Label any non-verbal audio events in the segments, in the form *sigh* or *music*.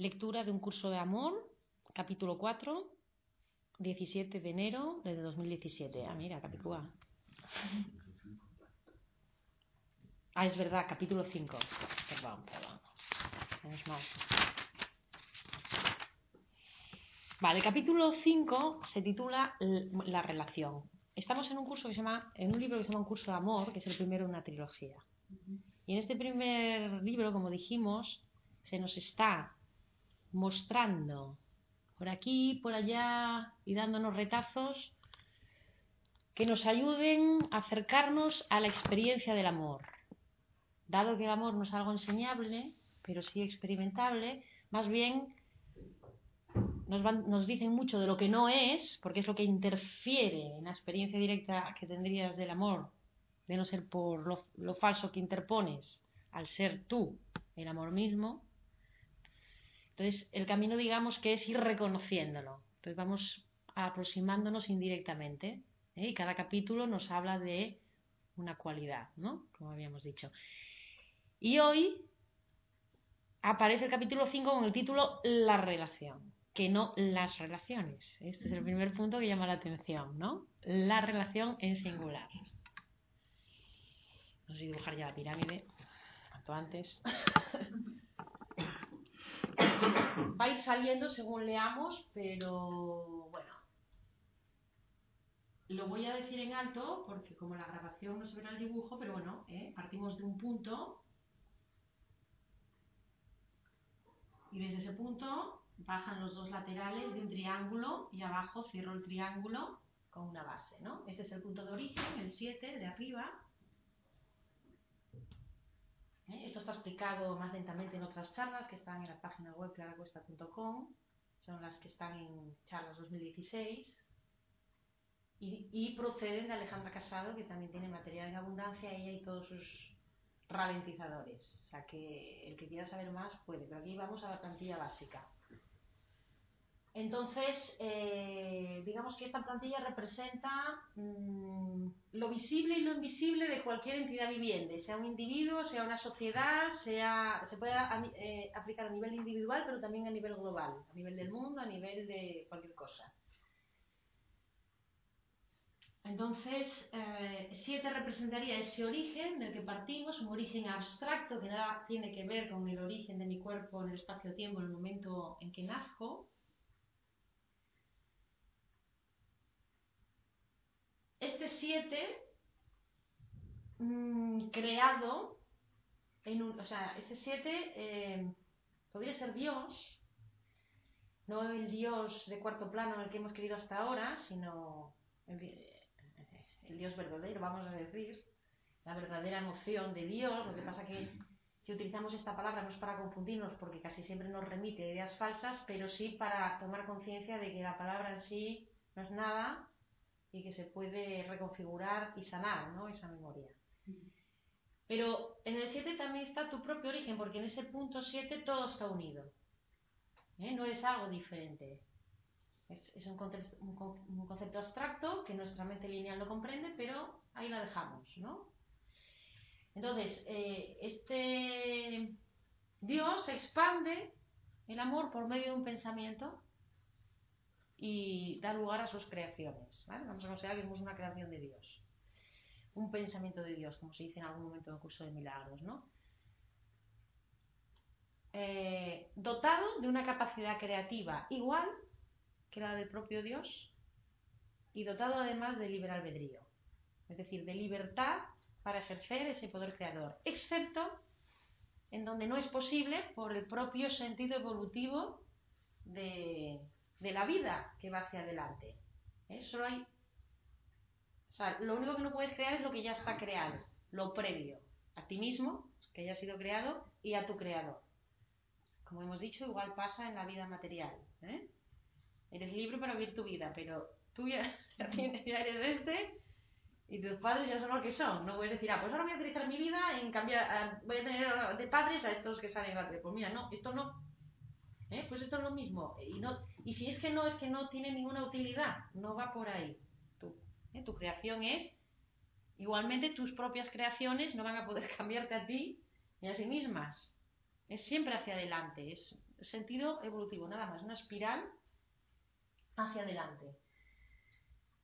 Lectura de un curso de amor, capítulo 4, 17 de enero de 2017. Ah, mira, capítulo Ah, es verdad, capítulo 5. Perdón, perdón. Menos mal. Vale, capítulo 5 se titula La relación. Estamos en un curso que se llama, en un libro que se llama Un curso de amor, que es el primero de una trilogía. Y en este primer libro, como dijimos, se nos está mostrando por aquí, por allá y dándonos retazos que nos ayuden a acercarnos a la experiencia del amor. Dado que el amor no es algo enseñable, pero sí experimentable, más bien nos, nos, dicen mucho de lo que no es, porque es lo que interfiere en la experiencia directa que tendrías del amor, de no ser por lo, lo falso que interpones al ser tú el amor mismo, entonces, el camino, digamos, que es ir reconociéndolo. Entonces, vamos aproximándonos indirectamente. ¿eh? Y cada capítulo nos habla de una cualidad, ¿no? Como habíamos dicho. Y hoy aparece el capítulo 5 con el título La relación, que no las relaciones. Este es el primer punto que llama la atención, ¿no? La relación en singular. Vamos a dibujar ya la pirámide, cuanto antes. *laughs* Va a ir saliendo según leamos, pero bueno. Lo voy a decir en alto porque como la grabación no se ve en el dibujo, pero bueno, ¿eh? partimos de un punto y desde ese punto bajan los dos laterales de un triángulo y abajo cierro el triángulo con una base, ¿no? Este es el punto de origen, el 7 de arriba, ¿eh? Esto está explicado más lentamente en otras charlas que están en la página web claracuesta.com, son las que están en charlas 2016 y, y, proceden de Alejandra Casado, que también tiene material en abundancia, ella y todos sus ralentizadores. O sea que el que quiera saber más puede, pero aquí vamos a la plantilla básica. Entonces, eh, digamos que esta plantilla representa mm, lo visible y lo invisible de cualquier entidad viviente, sea un individuo, sea una sociedad, sea se puede eh, aplicar a nivel individual, pero también a nivel global, a nivel del mundo, a nivel de cualquier cosa. Entonces, eh, 7 representaría ese origen del que partimos, un origen abstracto que nada tiene que ver con el origen de mi cuerpo en el espacio-tiempo en el momento en que nazco, este 7 mm, creado en un, o sea, ese 7 eh, podría ser Dios, no el Dios de cuarto plano el que hemos querido hasta ahora, sino el, el Dios verdadero, vamos a decir, la verdadera emoción de Dios, lo que pasa que si utilizamos esta palabra no es para confundirnos porque casi siempre nos remite ideas falsas, pero sí para tomar conciencia de que la palabra en sí no es nada y que se puede reconfigurar y sanar ¿no? esa memoria. Pero en el 7 también está tu propio origen, porque en ese punto 7 todo está unido. ¿eh? No es algo diferente. Es, un, concepto, un, concepto, abstracto que nuestra mente lineal no comprende, pero ahí la dejamos. ¿no? Entonces, eh, este Dios expande el amor por medio de un pensamiento y da lugar a sus creaciones. Vamos a considerar que somos una creación de Dios. Un pensamiento de Dios, como se dice en algún momento en el curso de milagros, ¿no? Eh, dotado de una capacidad creativa igual que la del propio Dios y dotado además de libre albedrío, es decir, de libertad para ejercer ese poder creador, excepto en donde no es posible por el propio sentido evolutivo de, de la vida que va hacia adelante. ¿Eh? Solo hay. O sea, lo único que no puedes crear es lo que ya está creado, lo previo, a ti mismo, que ya ha sido creado, y a tu creador. como hemos dicho, igual pasa en la vida material. ¿eh? Eres libre para vivir tu vida, pero tú ya, *laughs* ya eres este y tus padres ya son los que son. No puedes decir, ah, pues ahora voy a utilizar mi vida en cambiar, voy a tener de padres a estos que salen de Pues mira, no, esto no. ¿Eh? Pues esto es lo mismo. Y, no, y si es que no, es que no tiene ninguna utilidad. No va por ahí. Tu, ¿eh? tu creación es. Igualmente tus propias creaciones no van a poder *laughs* cambiarte a ti ni a sí mismas. Es siempre hacia adelante. Es sentido evolutivo, nada más. Una espiral hacia adelante.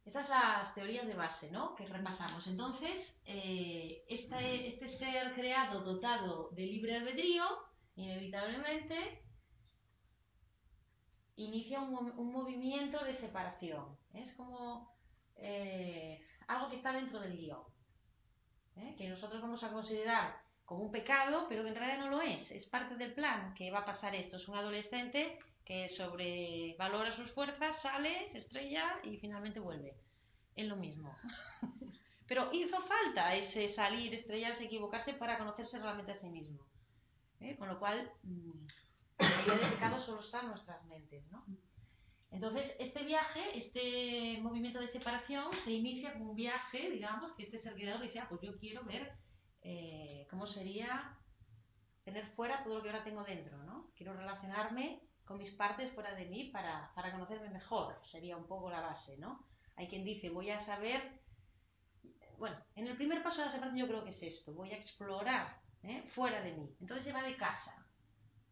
Esas las teorías de base, ¿no? Que repasamos. Entonces, eh, este, este ser creado, dotado de libre albedrío, inevitablemente inicia un, movimiento de separación. Es como eh, algo que está dentro del guion, ¿eh? que nosotros vamos a considerar como un pecado, pero que en realidad no lo es. Es parte del plan que va a pasar esto. Es un adolescente que sobrevalora sus fuerzas, sale, se estrella y finalmente vuelve. Es lo mismo. *laughs* Pero hizo falta ese salir, estrellarse, equivocarse para conocerse realmente a sí mismo. ¿eh? Con lo cual, de pecado solo está en nuestras mentes. ¿no? Entonces, este viaje, este movimiento de separación, se inicia con un viaje, digamos, que este ser creador dice, ah, pues yo quiero ver eh, cómo sería tener fuera todo lo que ahora tengo dentro, ¿no? Quiero relacionarme con mis partes fuera de mí para, para conocerme mejor, sería un poco la base, ¿no? Hay quien dice, voy a saber, bueno, en el primer paso de la separación yo creo que es esto, voy a explorar ¿eh? fuera de mí. Entonces se va de casa.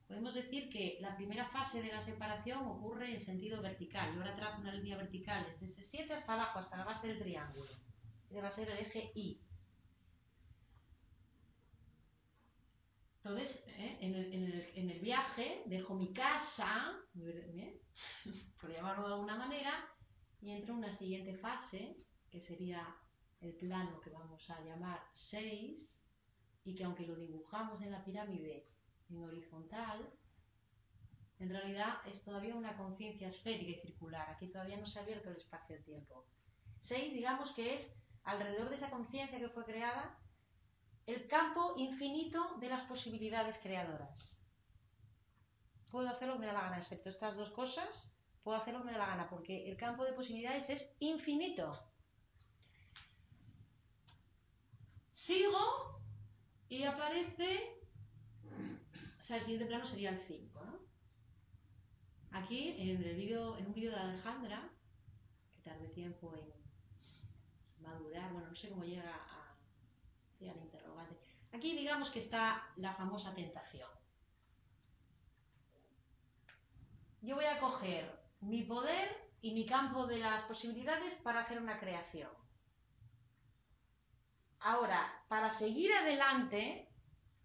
Podemos decir que la primera fase de la separación ocurre en sentido vertical. Yo ahora trazo una línea vertical desde 7 hasta abajo, hasta la base del triángulo. Este va a ser el eje I. Entonces, ¿eh? en, el, viaje dejo mi casa, *laughs* por llamarlo de alguna manera, y entro en una siguiente fase, que sería el plano que vamos a llamar 6, y que aunque lo dibujamos en la pirámide en horizontal, en realidad es todavía una conciencia esférica y circular. Aquí todavía no se ha abierto el espacio-tiempo. 6, digamos que es alrededor de esa conciencia que fue creada, el campo infinito de las posibilidades creadoras. Puedo hacer lo que me da la gana, excepto estas dos cosas, puedo hacer lo que me da la gana, porque el campo de posibilidades es infinito. Sigo y aparece, o sea, el siguiente plano sería el 5, ¿no? Aquí, en, el video, en un vídeo de Alejandra, que tarde tiempo en madurar, bueno, no sé cómo llega a al interrogante. Aquí digamos que está la famosa tentación. Yo voy a coger mi poder y mi campo de las posibilidades para hacer una creación. Ahora, para seguir adelante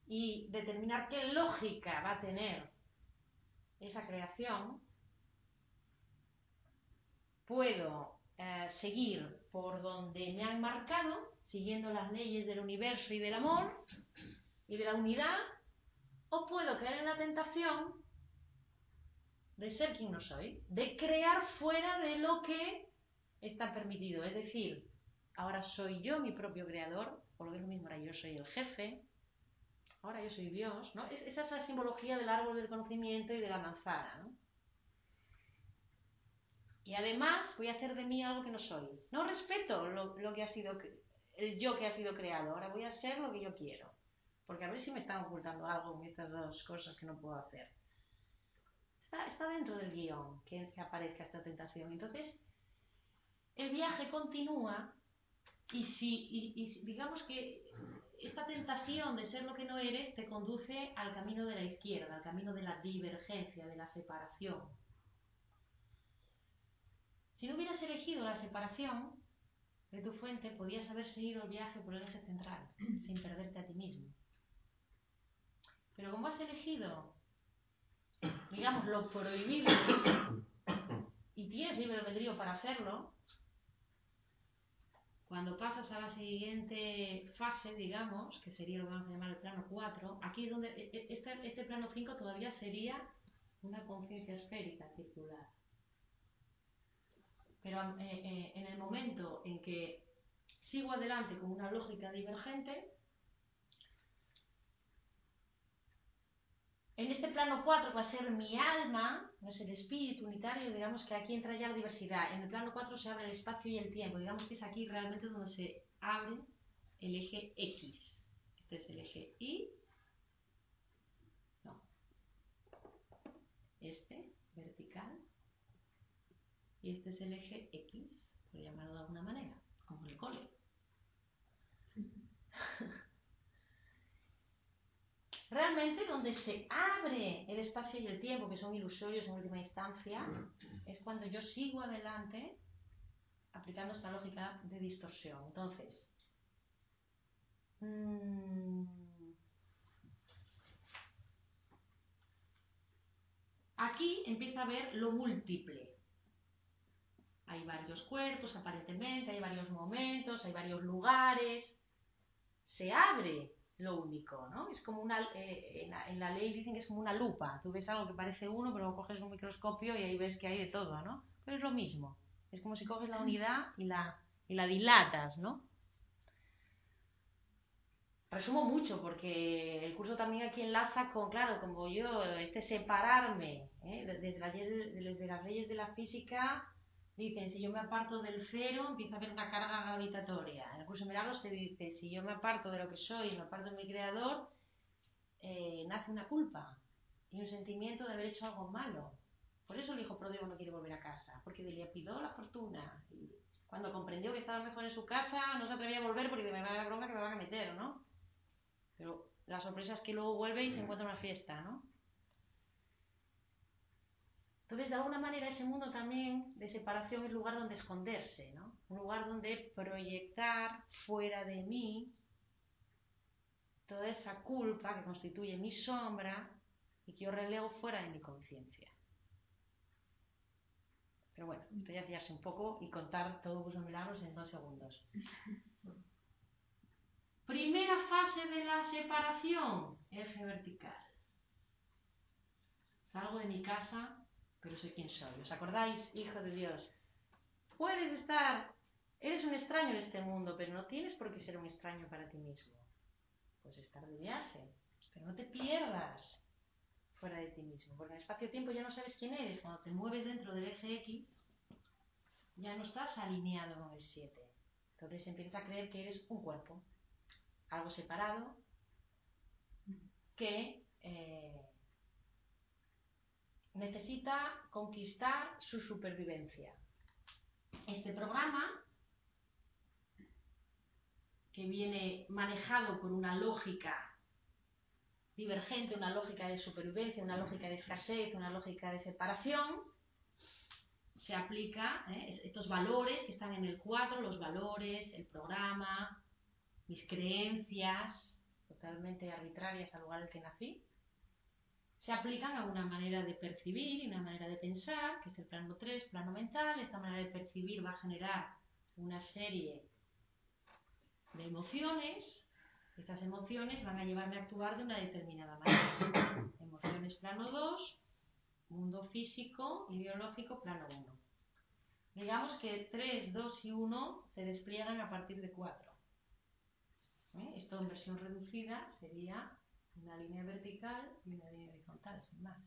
y determinar qué lógica va a tener esa creación, puedo eh, seguir por donde me han marcado siguiendo las leyes del universo y del amor y de la unidad, o puedo caer en la tentación de ser quien no soy, de crear fuera de lo que está permitido. Es decir, ahora soy yo mi propio creador, o lo que es lo mismo, ahora yo soy el jefe, ahora yo soy Dios, ¿no? Esa es la simbología del árbol del conocimiento y de la manzana, ¿no? Y además voy a hacer de mí algo que no soy. No respeto lo, que ha sido el yo que ha sido creado. Ahora voy a ser lo que yo quiero. Porque a ver si me están ocultando algo en estas dos cosas que no puedo hacer. Está, dentro del guion que, aparezca esta tentación. Entonces, el viaje continúa y si digamos que esta tentación de ser lo que no eres te conduce al camino de la izquierda, al camino de la divergencia, de la separación. Si no hubieras elegido la separación, de tu fuente podías haber seguido el viaje por el eje central, sin perderte a ti mismo. Pero como has elegido, digamos, lo prohibido y tienes libre albedrío para hacerlo, cuando pasas a la siguiente fase, digamos, que sería lo que vamos a llamar el plano 4, aquí es donde este, este plano 5 todavía sería una conciencia esférica circular. Pero eh, eh, en el momento en que sigo adelante con una lógica divergente, en este plano 4 va a ser mi alma, no es el espíritu unitario, digamos que aquí entra ya la diversidad. En el plano 4 se abre el espacio y el tiempo, digamos que es aquí realmente donde se abre el eje X. Este es el eje Y. No. Este, vertical. Y este es el eje X, por llamarlo de alguna manera, como el cole. *laughs* Realmente donde se abre el espacio y el tiempo, que son ilusorios en última instancia, es cuando yo sigo adelante aplicando esta lógica de distorsión. Entonces, mmm, aquí empieza a ver lo múltiple. Hay varios cuerpos, aparentemente, hay varios momentos, hay varios lugares. Se abre lo único, ¿no? Es como una, eh, en, la, en, la, ley dicen que es como una lupa. Tú ves algo que parece uno, pero coges un microscopio y ahí ves que hay de todo, ¿no? Pero es lo mismo. Es como si coges la unidad y la, y la dilatas, ¿no? Resumo mucho porque el curso también aquí enlaza con, claro, como yo, este separarme ¿eh? desde, las, desde las leyes de la física Dicen, si yo me aparto del cero, empieza a haber una carga gravitatoria. En el curso de milagros te dice, si yo me aparto de lo que soy, me aparto de mi creador, eh, nace una culpa y un sentimiento de haber hecho algo malo. Por eso el hijo pródigo no quiere volver a casa, porque le pidió la fortuna. Y cuando comprendió que estaba mejor en su casa, no se atrevía a volver porque me va a dar bronca que me van a meter, ¿no? Pero la sorpresa es que luego vuelve y se encuentra una fiesta, ¿no? Entonces, de alguna manera, ese mundo también de separación es lugar donde esconderse, ¿no? Un lugar donde proyectar fuera de mí toda esa culpa que constituye mi sombra y que yo relego fuera de mi conciencia. Pero bueno, esto ya es un poco y contar todo los milagros en dos segundos. *laughs* Primera fase de la separación, eje vertical. Salgo de mi casa pero sé quién soy. ¿Os acordáis, hijo de Dios? Puedes estar, eres un extraño en este mundo, pero no tienes por qué ser un extraño para ti mismo. Puedes estar de viaje, pero no te pierdas fuera de ti mismo, porque en espacio-tiempo ya no sabes quién eres. Cuando te mueves dentro del eje X, ya no estás alineado con el 7. Entonces empiezas a creer que eres un cuerpo, algo separado, que eh, necesita conquistar su supervivencia. Este programa, que viene manejado por una lógica divergente, una lógica de supervivencia, una lógica de escasez, una lógica de separación, se aplica ¿eh? estos valores que están en el cuadro, los valores, el programa, mis creencias totalmente arbitrarias al lugar del que nací, se aplican a una manera de percibir y una manera de pensar, que es el plano 3, plano mental. Esta manera de percibir va a generar una serie de emociones. Estas emociones van a llevarme a actuar de una determinada manera. *coughs* Emociones plano 2, mundo físico y biológico plano 1. Digamos que 3, 2 y 1 se despliegan a partir de 4. ¿Eh? Esto en versión reducida sería una línea vertical y una línea horizontal, sin más.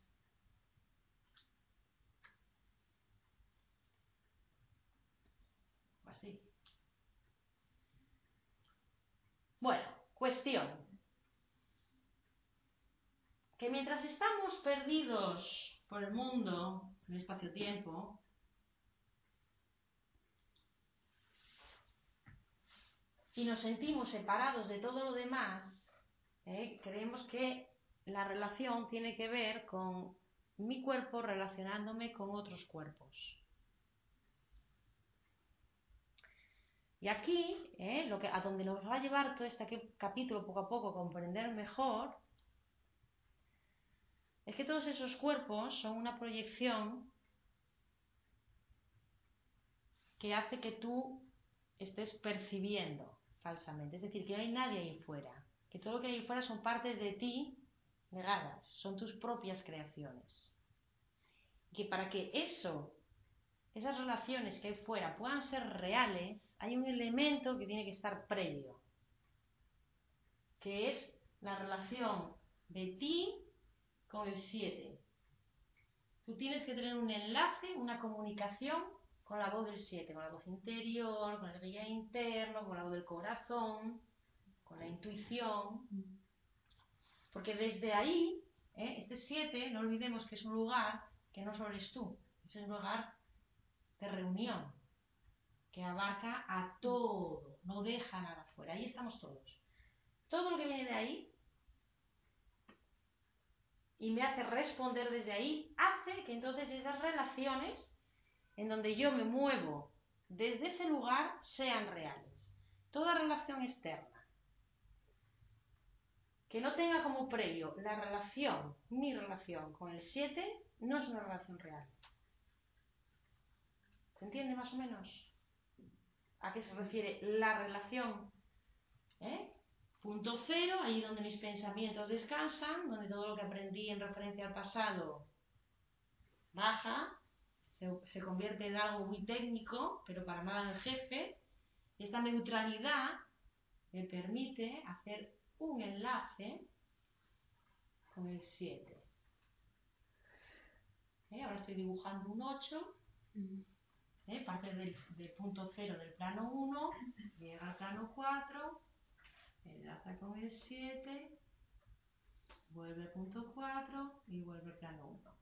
Así. Bueno, cuestión. Que mientras estamos perdidos por el mundo, en el espacio-tiempo, y nos sentimos separados de todo lo demás, ¿eh? creemos que la relación tiene que ver con mi cuerpo relacionándome con otros cuerpos. Y aquí, ¿eh? lo que, a donde nos va a llevar todo este capítulo poco a poco comprender mejor, es que todos esos cuerpos son una proyección que hace que tú estés percibiendo falsamente. Es decir, que no hay nadie ahí fuera que todo lo que hay fuera son partes de ti negadas, son tus propias creaciones. Y que para que eso, esas relaciones que hay fuera puedan ser reales, hay un elemento que tiene que estar previo, que es la relación de ti con el 7. Tú tienes que tener un enlace, una comunicación con la voz del 7, con la voz interior, con el guía interno, con la voz del corazón, con la intuición. Porque desde ahí, ¿eh? este 7, no olvidemos que es un lugar que no solo eres tú, es un lugar de reunión, que abarca a todo, no deja nada fuera, ahí estamos todos. Todo lo que viene de ahí y me hace responder desde ahí, hace que entonces esas relaciones en donde yo me muevo desde ese lugar sean reales. Toda relación externa que no tenga como previo la relación, mi relación con el 7, no es una relación real. ¿Se entiende más o menos? ¿A qué se refiere la relación? ¿Eh? Punto cero, ahí donde mis pensamientos descansan, donde todo lo que aprendí en referencia al pasado baja, se, convierte en algo muy técnico, pero para nada en jefe. Esta neutralidad me permite hacer un enlace con el 7. ¿Eh? Ahora estoy dibujando un 8. ¿Eh? Parte del, punto 0 del plano 1, llega al plano 4, enlaza con el 7, vuelve al punto 4 y vuelve al plano 1.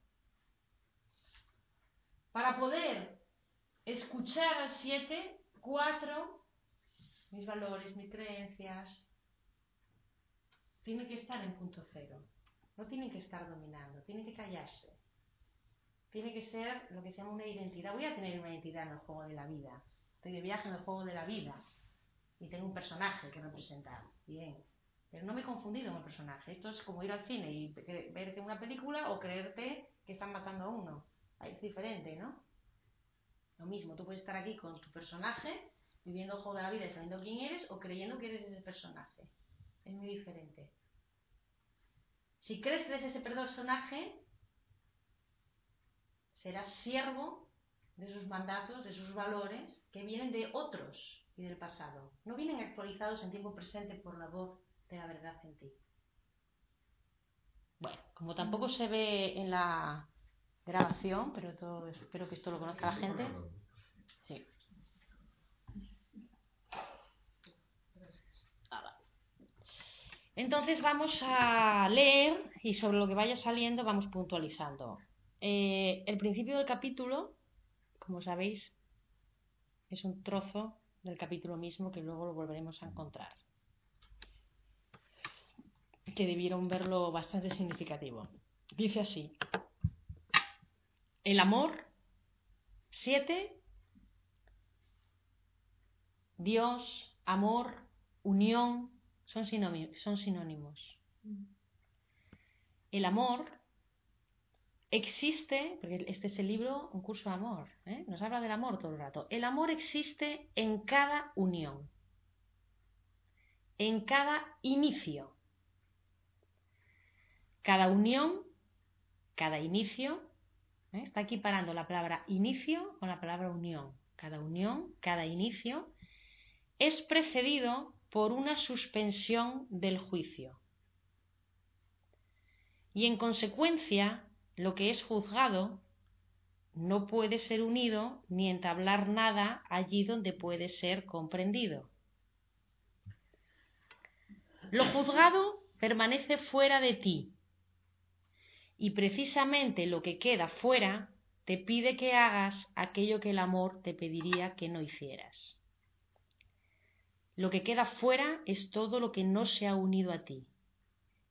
Para poder escuchar al 7, 4, mis valores, mis creencias, tienen que estar en punto cero. No tienen que estar dominando, tienen que callarse. Tiene que ser lo que se llama una identidad. Voy a tener una identidad en el juego de la vida. Estoy de viaje en el juego de la vida y tengo un personaje que representar. Bien. Pero no me he confundido con el personaje. Esto es como ir al cine y verte una película o creerte que están matando a uno. Es diferente, ¿no? Lo mismo, tú puedes estar aquí con tu personaje, viviendo el juego de la vida y sabiendo quién eres, o creyendo que eres ese personaje. Es muy diferente. Si crees que eres ese personaje, serás siervo de sus mandatos, de sus valores, que vienen de otros y del pasado. No vienen actualizados en tiempo presente por la voz de la verdad en ti. Bueno, como tampoco se ve en la grabación, pero todo, espero que esto lo conozca la gente. Sí. Entonces vamos a leer y sobre lo que vaya saliendo vamos puntualizando. Eh, el principio del capítulo, como sabéis, es un trozo del capítulo mismo que luego lo volveremos a encontrar. Que debieron verlo bastante significativo. Dice así. El amor, siete, Dios, amor, unión, son sinónimos. El amor existe, porque este es el libro, un curso de amor, ¿eh? nos habla del amor todo el rato. El amor existe en cada unión, en cada inicio. Cada unión, cada inicio, ¿eh? está aquí parando la palabra inicio con la palabra unión. Cada unión, cada inicio es precedido por una suspensión del juicio. Y en consecuencia, lo que es juzgado no puede ser unido ni entablar nada allí donde puede ser comprendido. Lo juzgado permanece fuera de ti y precisamente lo que queda fuera te pide que hagas aquello que el amor te pediría que no hicieras. Lo que queda fuera es todo lo que no se ha unido a ti.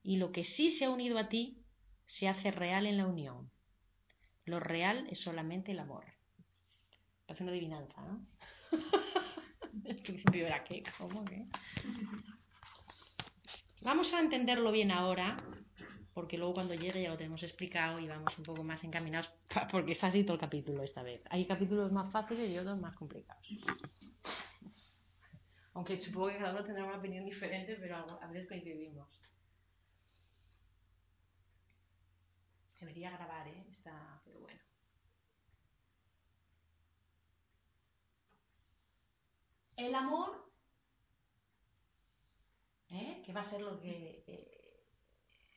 Y lo que sí se ha unido a ti se hace real en la unión. Lo real es solamente el amor. Parece una adivinanza, ¿no? *laughs* el principio era qué, ¿cómo qué? Vamos a entenderlo bien ahora, porque luego cuando llegue ya lo tenemos explicado y vamos un poco más encaminados, *laughs* porque es así todo el capítulo esta vez. Hay capítulos más fáciles y otros más complicados. Aunque supongo que cada uno tendrá una opinión diferente, pero a veces coincidimos. Debería grabar, ¿eh? Está, pero bueno. El amor, ¿eh? que va a ser lo que... Eh,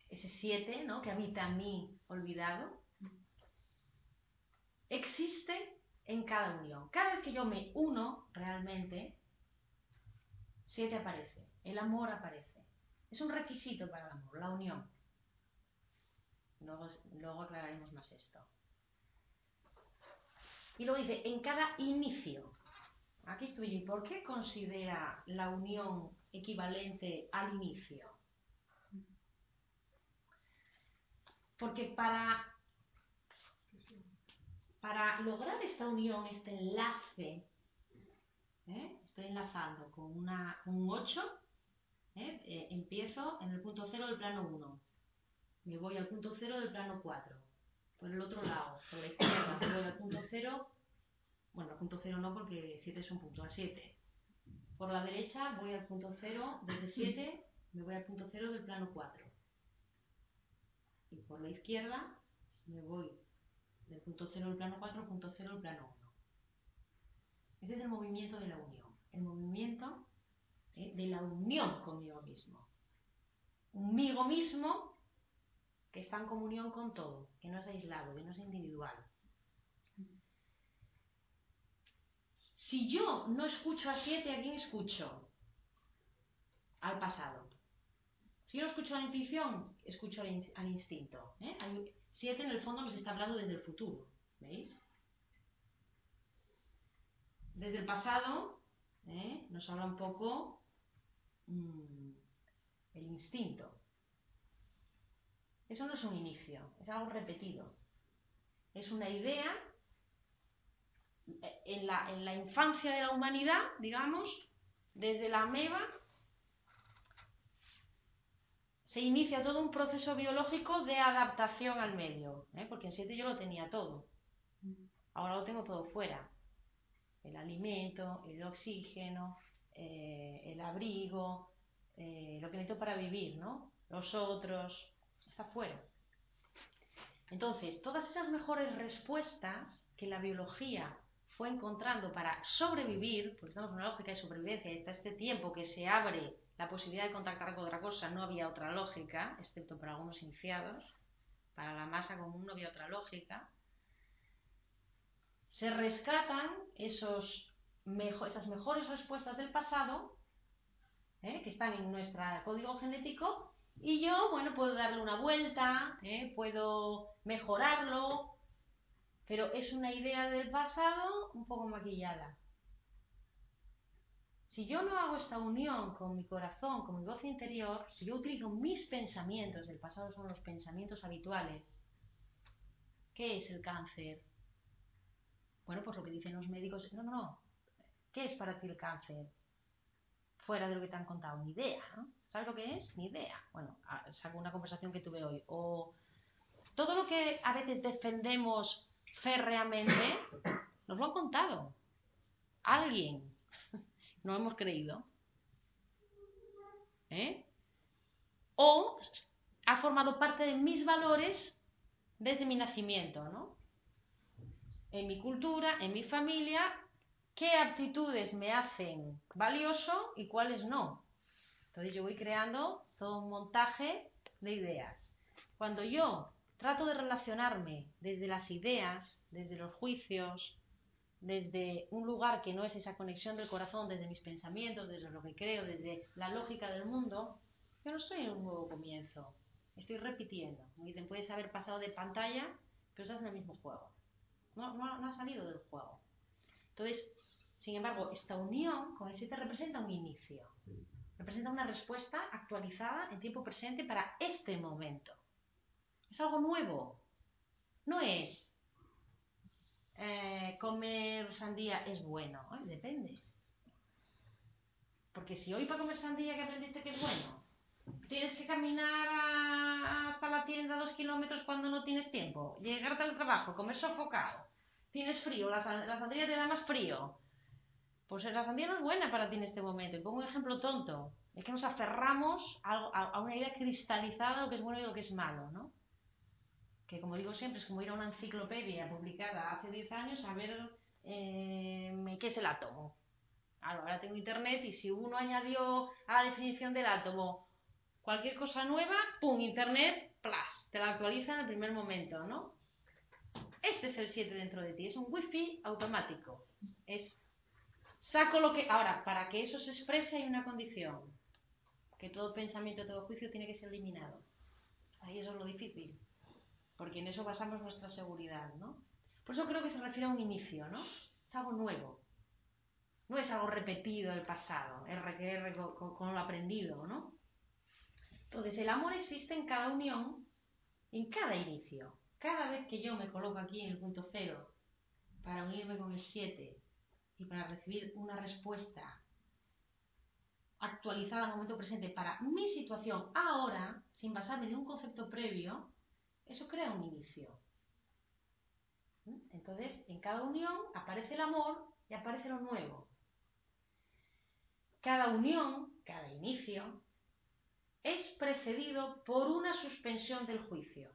ese 7, ¿no? Que en mí olvidado, existe en cada unión. Cada vez que yo me uno realmente, 7 aparece, el amor aparece. Es un requisito para el amor, la unión. Luego, luego aclararemos más esto. Y luego dice, en cada inicio. Aquí estoy. ¿Y por qué considera la unión equivalente al inicio? Porque para, para lograr esta unión, este enlace, ¿eh? Estoy enlazando con, una, un 8, ¿eh? Eh, empiezo en el punto 0 del plano 1. Me voy al punto 0 del plano 4. Por el otro lado, por la izquierda, me voy al punto 0 bueno, al punto cero no porque 7 es un punto, a 7. Por la derecha voy al punto cero, desde 7 me voy al punto cero del plano 4. Y por la izquierda me voy del punto cero del plano 4 al punto cero del plano 1. Ese es el movimiento de la unión. El movimiento ¿eh? de la unión conmigo mismo. Un migo mismo que está en comunión con todo, que no es aislado, que no es individual. Si yo no escucho a siete, ¿a quién escucho? Al pasado. Si yo no escucho a la intuición, escucho al, instinto. ¿eh? siete en el fondo nos está hablando desde el futuro. ¿Veis? Desde el pasado ¿eh? nos habla un poco mm, el instinto. Eso no es un inicio, es algo repetido. Es una idea en la, en la infancia de la humanidad, digamos, desde la ameba, se inicia todo un proceso biológico de adaptación al medio, ¿eh? porque en siete yo lo tenía todo. Ahora lo tengo todo fuera. El alimento, el oxígeno, eh, el abrigo, eh, lo que necesito para vivir, ¿no? Los otros, está fuera. Entonces, todas esas mejores respuestas que la biología fue encontrando para sobrevivir, porque estamos en una lógica de supervivencia, y hasta este tiempo que se abre la posibilidad de contactar con otra cosa, no había otra lógica, excepto para algunos iniciados, para la masa común no había otra lógica, se rescatan esos esas mejores respuestas del pasado, ¿eh? que están en nuestro código genético, y yo, bueno, puedo darle una vuelta, ¿eh? puedo mejorarlo, pero es una idea del pasado un poco maquillada. Si yo no hago esta unión con mi corazón, con mi voz interior, si yo utilizo mis pensamientos, del pasado son los pensamientos habituales, ¿qué es el cáncer? Bueno, pues lo que dicen los médicos, no, no, no, ¿qué es para ti el cáncer? Fuera de lo que te han contado, ni idea, ¿no? ¿Sabes lo que es? Ni idea. Bueno, saco una conversación que tuve hoy. O todo lo que a veces defendemos férreamente, *coughs* nos lo han contado. Alguien. *laughs* No hemos creído. ¿Eh? O ha formado parte de mis valores desde mi nacimiento, ¿no? En mi cultura, en mi familia, qué actitudes me hacen valioso y cuáles no. Entonces yo voy creando todo un montaje de ideas. Cuando yo trato de relacionarme desde las ideas, desde los juicios, desde un lugar que no es esa conexión del corazón, desde mis pensamientos, desde lo que creo, desde la lógica del mundo, yo no estoy en un nuevo comienzo. Estoy repitiendo. Me dicen, puedes haber pasado de pantalla, pero estás en el mismo juego. No, no, no ha salido del juego. Entonces, sin embargo, esta unión con el 7 representa un inicio. Representa una respuesta actualizada en tiempo presente para este momento. Es algo nuevo. No es eh, comer sandía es bueno. depende. Porque si hoy para comer sandía que aprendiste que es bueno, tienes que caminar hasta la tienda dos kilómetros cuando no tienes tiempo, llegarte al trabajo, comer sofocado, tienes frío, la, sandía te da más frío. Pues la sandía no es buena para ti en este momento. Y pongo un ejemplo tonto. Es que nos aferramos a, a una idea cristalizada de lo que es bueno y lo que es malo, ¿no? que como digo siempre es como ir a una enciclopedia publicada hace 10 años a ver eh, qué es el átomo. Ahora tengo internet y si uno añadió a la definición del átomo Cualquier cosa nueva, ¡pum! Internet, ¡plas! Te la actualiza en el primer momento, ¿no? Este es el 7 dentro de ti, es un wifi automático. Es saco lo que. Ahora, para que eso se exprese hay una condición. Que todo pensamiento, todo juicio tiene que ser eliminado. Ahí eso es lo difícil. Porque en eso basamos nuestra seguridad, ¿no? Por eso creo que se refiere a un inicio, ¿no? Es algo nuevo. No es algo repetido del pasado, R con, con lo aprendido, ¿no? Entonces, el amor existe en cada unión, en cada inicio. Cada vez que yo me coloco aquí en el punto cero para unirme con el 7 y para recibir una respuesta actualizada al momento presente para mi situación ahora, sin basarme en un concepto previo, eso crea un inicio. ¿Mm? Entonces, en cada unión aparece el amor y aparece lo nuevo. Cada unión, cada inicio, es precedido por una suspensión del juicio.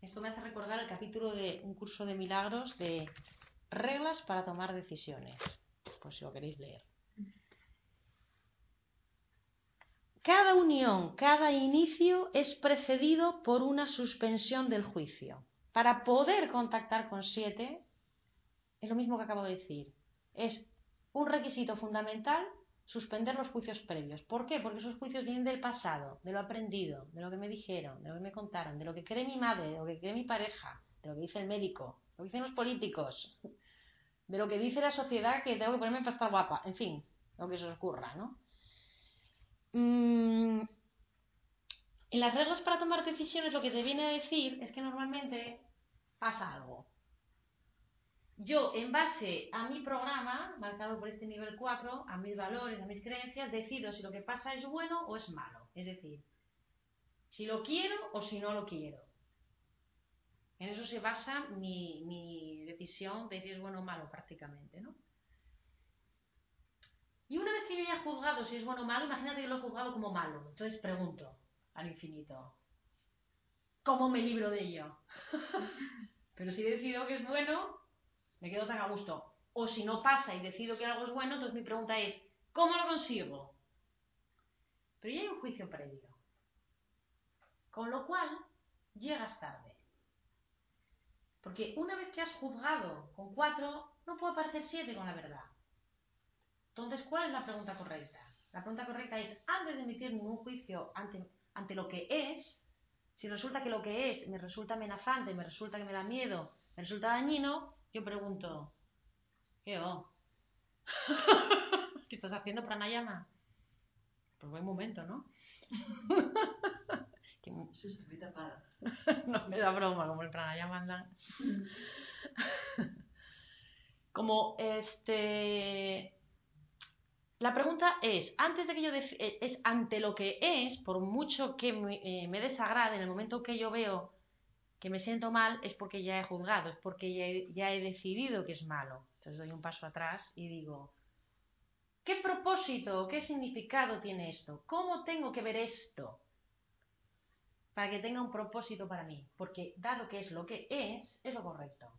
Esto me hace recordar el capítulo de un curso de milagros de reglas para tomar decisiones, por si lo queréis leer. Cada unión, cada inicio es precedido por una suspensión del juicio. Para poder contactar con siete, es lo mismo que acabo de decir. Es un requisito fundamental suspender los juicios previos. ¿Por qué? Porque esos juicios vienen del pasado, de lo aprendido, de lo que me dijeron, de lo que me contaron, de lo que cree mi madre, de lo que cree mi pareja, de lo que dice el médico, de lo que dicen los políticos, de lo que dice la sociedad que tengo que ponerme para estar guapa, en fin, lo que se os ocurra, ¿no? Mm, en las reglas para tomar decisiones lo que te viene a decir es que normalmente pasa algo yo, en base a mi programa, marcado por este nivel 4, a mis valores, a mis creencias, decido si lo que pasa es bueno o es malo. Es decir, si lo quiero o si no lo quiero. En eso se basa mi, decisión de si es bueno o malo prácticamente, ¿no? Y una vez que yo haya juzgado si es bueno o malo, imagínate que lo he juzgado como malo. Entonces pregunto al infinito, ¿cómo me libro de ello? *laughs* Pero si he decidido que es bueno, me quedo tan a gusto. O si no pasa y decido que algo es bueno, entonces mi pregunta es, ¿cómo lo consigo? Pero ya hay un juicio previo. Con lo cual, llegas tarde. Porque una vez que has juzgado con cuatro, no puede aparecer siete con la verdad. Entonces, ¿cuál es la pregunta correcta? La pregunta correcta es, antes de emitir ningún juicio ante, ante lo que es, si resulta que lo que es me resulta amenazante, me resulta que me da miedo, me resulta dañino, yo pregunto, ¿qué oh? *laughs* ¿Qué estás haciendo pranayama? Pues buen momento, ¿no? *laughs* Sí, estoy tapada. *laughs* no me da broma, como el pranayama andan. como este. La pregunta es, antes de que yo eh, es ante lo que es, por mucho que me, eh, me desagrade, en el momento que yo veo que me siento mal es porque ya he juzgado, es porque ya he, decidido que es malo. Entonces doy un paso atrás y digo, ¿qué propósito, qué significado tiene esto? ¿Cómo tengo que ver esto? Para que tenga un propósito para mí. Porque dado que es lo que es, es lo correcto.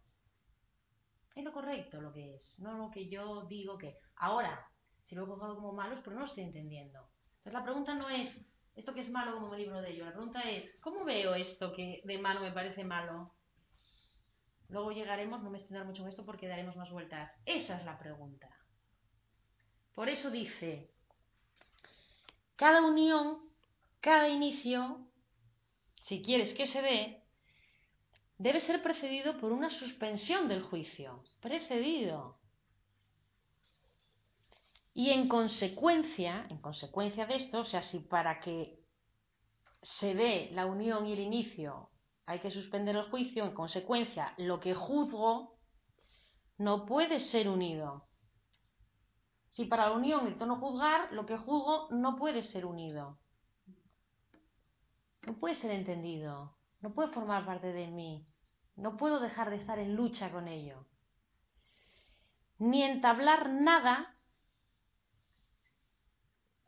Es lo correcto lo que es, no lo que yo digo que. Ahora, si lo he juzgado como malo es porque no lo estoy entendiendo. Entonces la pregunta no es, esto que es malo como me libro de ello. La pregunta es, ¿cómo veo esto que de malo me parece malo? Luego llegaremos, no me extenderé mucho en esto porque daremos más vueltas. Esa es la pregunta. Por eso dice, cada unión, cada inicio, si quieres que se dé, debe ser precedido por una suspensión del juicio. Precedido. Y en consecuencia, en consecuencia de esto, o sea, si para que se dé la unión y el inicio hay que suspender el juicio, en consecuencia, lo que juzgo no puede ser unido. Si para la unión necesito no juzgar, lo que juzgo no puede ser unido. No puede ser entendido. No puede formar parte de mí. No puedo dejar de estar en lucha con ello. Ni entablar nada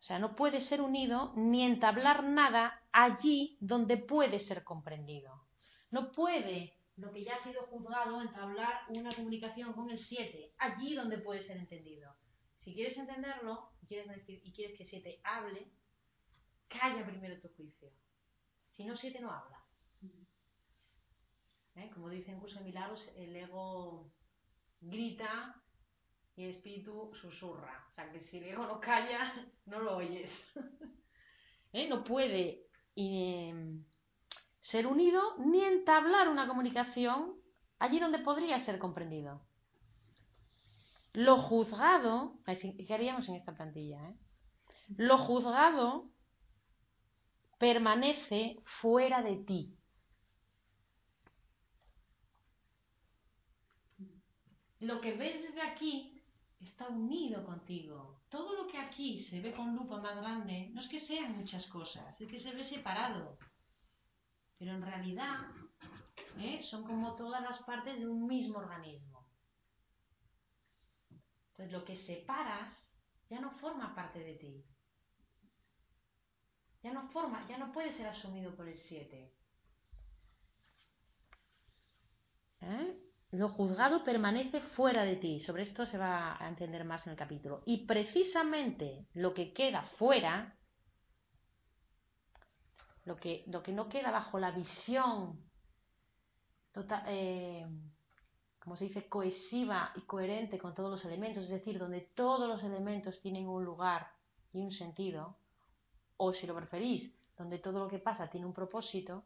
o sea, no puede ser unido ni entablar nada allí donde puede ser comprendido. No puede, lo que ya ha sido juzgado, entablar una comunicación con el 7, allí donde puede ser entendido. Si quieres entenderlo y quieres, y quieres que 7 hable, calla primero tu juicio. Si no, siete no habla. ¿Eh? Como dice en Curso de Milagros, el ego grita y el espíritu susurra. O sea, que si el ego no calla, *laughs* no lo oyes. *laughs* ¿Eh? No puede em, ser unido ni entablar una comunicación allí donde podría ser comprendido. Lo juzgado, ¿qué haríamos en esta plantilla? Eh? Lo juzgado permanece fuera de ti. Lo que ves desde aquí está unido contigo. Todo lo que aquí se ve con lupa más grande no es que sean muchas cosas, es que se ve separado. Pero en realidad ¿eh? son como todas las partes de un mismo organismo. Entonces lo que separas ya no forma parte de ti. Ya no forma, ya no puede ser asumido por el 7. ¿Eh? Lo juzgado permanece fuera de ti. Sobre esto se va a entender más en el capítulo. Y precisamente lo que queda fuera, lo que, no queda bajo la visión, total, eh, como se dice, cohesiva y coherente con todos los elementos, es decir, donde todos los elementos tienen un lugar y un sentido, o si lo preferís, donde todo lo que pasa tiene un propósito,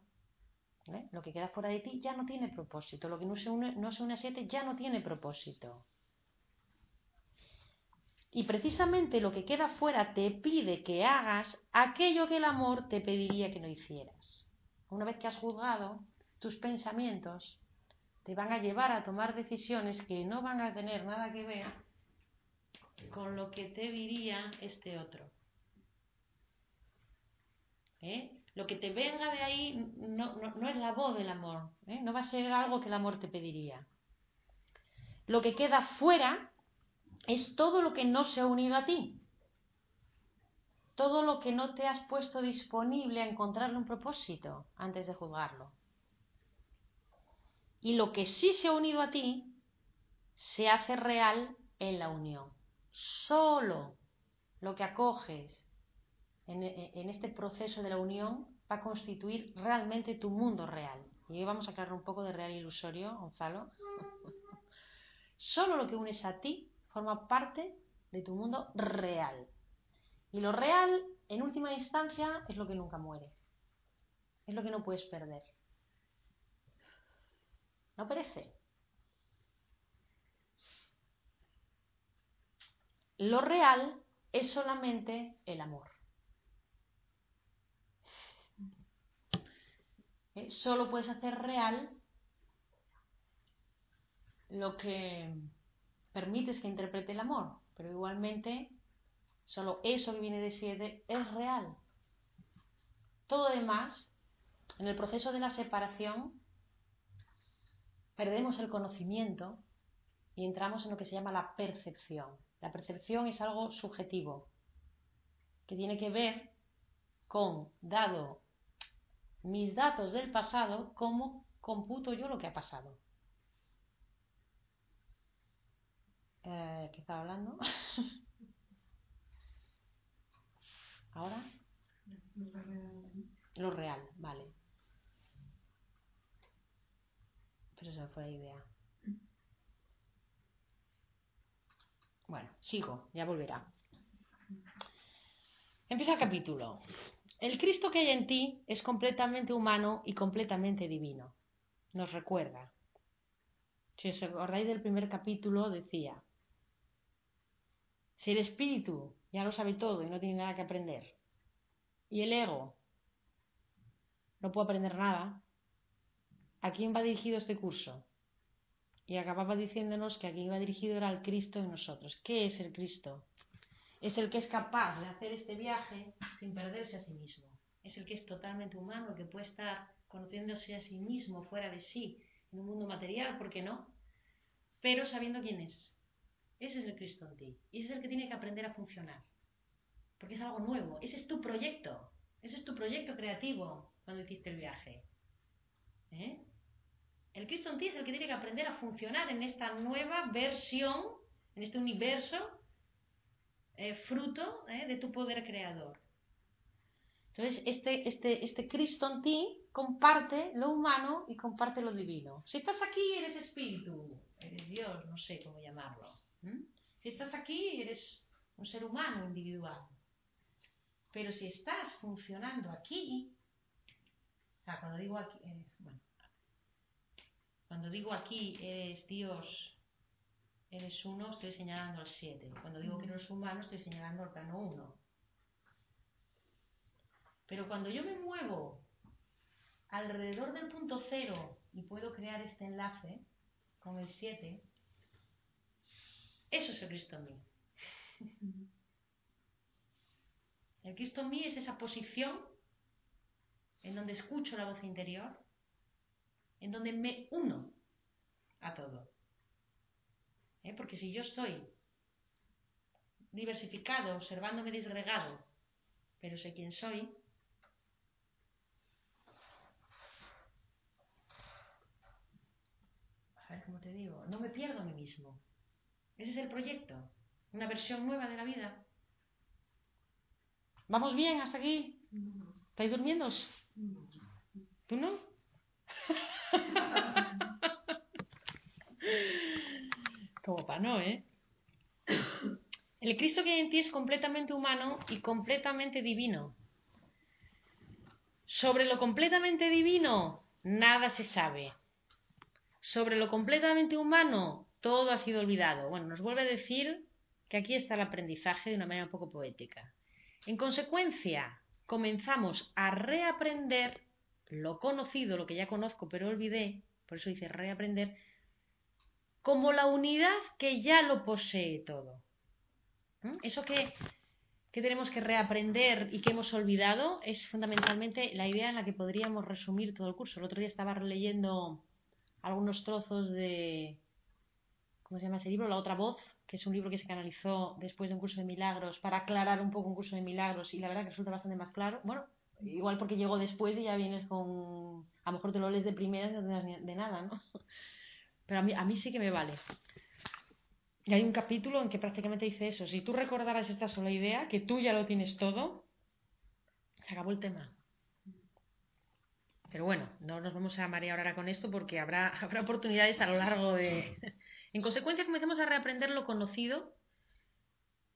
¿eh? lo que queda fuera de ti ya no tiene propósito, lo que no se une, no se une a siete ya no tiene propósito. Y precisamente lo que queda fuera te pide que hagas aquello que el amor te pediría que no hicieras. Una vez que has juzgado, tus pensamientos te van a llevar a tomar decisiones que no van a tener nada que ver con lo que te diría este otro. ¿eh? Lo que te venga de ahí no, es la voz del amor, ¿eh? no va a ser algo que el amor te pediría. Lo que queda fuera es todo lo que no se ha unido a ti, todo lo que no te has puesto disponible a encontrarle un propósito antes de juzgarlo. Y lo que sí se ha unido a ti se hace real en la unión. Solo lo que acoges en, este proceso de la unión va a constituir realmente tu mundo real. Y hoy vamos a aclarar un poco de real ilusorio, Gonzalo. *laughs* Solo lo que unes a ti forma parte de tu mundo real. Y lo real, en última instancia, es lo que nunca muere. Es lo que no puedes perder. No perece. Lo real es solamente el amor. Solo puedes hacer real lo que permites que interprete el amor, pero igualmente solo eso que viene de siete es real. Todo demás, en el proceso de la separación, perdemos el conocimiento y entramos en lo que se llama la percepción. La percepción es algo subjetivo, que tiene que ver con, dado mis datos del pasado, cómo computo yo lo que ha pasado. Eh, ¿Qué estaba hablando? *laughs* ¿Ahora? Lo real, vale. Pero me fue la idea. Bueno, sigo, ya volverá. Empieza el capítulo. El Cristo que hay en ti es completamente humano y completamente divino. Nos recuerda. Si os acordáis del primer capítulo, decía, si el espíritu ya lo sabe todo y no tiene nada que aprender, y el ego no puede aprender nada, ¿a quién va dirigido este curso? Y acababa diciéndonos que a quien iba dirigido era al Cristo en nosotros. ¿Qué es el Cristo? Es el que es capaz de hacer este viaje sin perderse a sí mismo. Es el que es totalmente humano, el que puede estar conociéndose a sí mismo fuera de sí, en un mundo material, ¿por qué no? Pero sabiendo quién es. Ese es el Cristo en ti. Y ese es el que tiene que aprender a funcionar. Porque es algo nuevo. Ese es tu proyecto. Ese es tu proyecto creativo cuando hiciste el viaje. ¿Eh? El Cristo en ti es el que tiene que aprender a funcionar en esta nueva versión, en este universo eh, fruto eh, de tu poder creador. Entonces, este, este, este Cristo en ti comparte lo humano y comparte lo divino. Si estás aquí, eres espíritu, eres Dios, no sé cómo llamarlo. Si estás aquí, eres un ser humano individual. Pero si estás funcionando aquí, cuando digo aquí, eh, cuando digo aquí eres Dios, eres uno, estoy señalando al siete. Cuando digo que no eres humano, estoy señalando al plano uno. Pero cuando yo me muevo alrededor del punto cero y puedo crear este enlace con el 7, eso es el Cristo en mí. El Cristo en mí es esa posición en donde escucho la voz interior, en donde me uno a todo. ¿Eh? Porque si yo estoy diversificado, observándome disgregado, pero sé quién soy, a ver cómo te digo, no me pierdo a mí mismo. Ese es el proyecto, una versión nueva de la vida. ¿Vamos bien hasta aquí? ¿Estáis durmiendo? ¿Tú no? Como no, ¿eh? El Cristo que hay en ti es completamente humano y completamente divino. Sobre lo completamente divino, nada se sabe. Sobre lo completamente humano, todo ha sido olvidado. Bueno, nos vuelve a decir que aquí está el aprendizaje de una manera un poco poética. En consecuencia, comenzamos a reaprender lo conocido, lo que ya conozco pero olvidé, por eso dice reaprender, como la unidad que ya lo posee todo. ¿Mm? Eso que, que tenemos que reaprender y que hemos olvidado es fundamentalmente la idea en la que podríamos resumir todo el curso. El otro día estaba leyendo algunos trozos de, ¿cómo se llama ese libro? La otra voz, que es un libro que se canalizó después de un curso de milagros para aclarar un poco un curso de milagros y la verdad que resulta bastante más claro. Bueno, igual porque llegó después y ya vienes con, a lo mejor te lo lees de primeras y no te de nada, ¿no? Pero a mí, a mí sí que me vale. Y hay un capítulo en que prácticamente dice eso, si tú recordaras esta sola idea, que tú ya lo tienes todo, se acabó el tema. Pero bueno, no nos vamos a marear ahora con esto porque habrá, *laughs* habrá oportunidades a lo largo de... *laughs* En consecuencia, comencemos a reaprender lo conocido,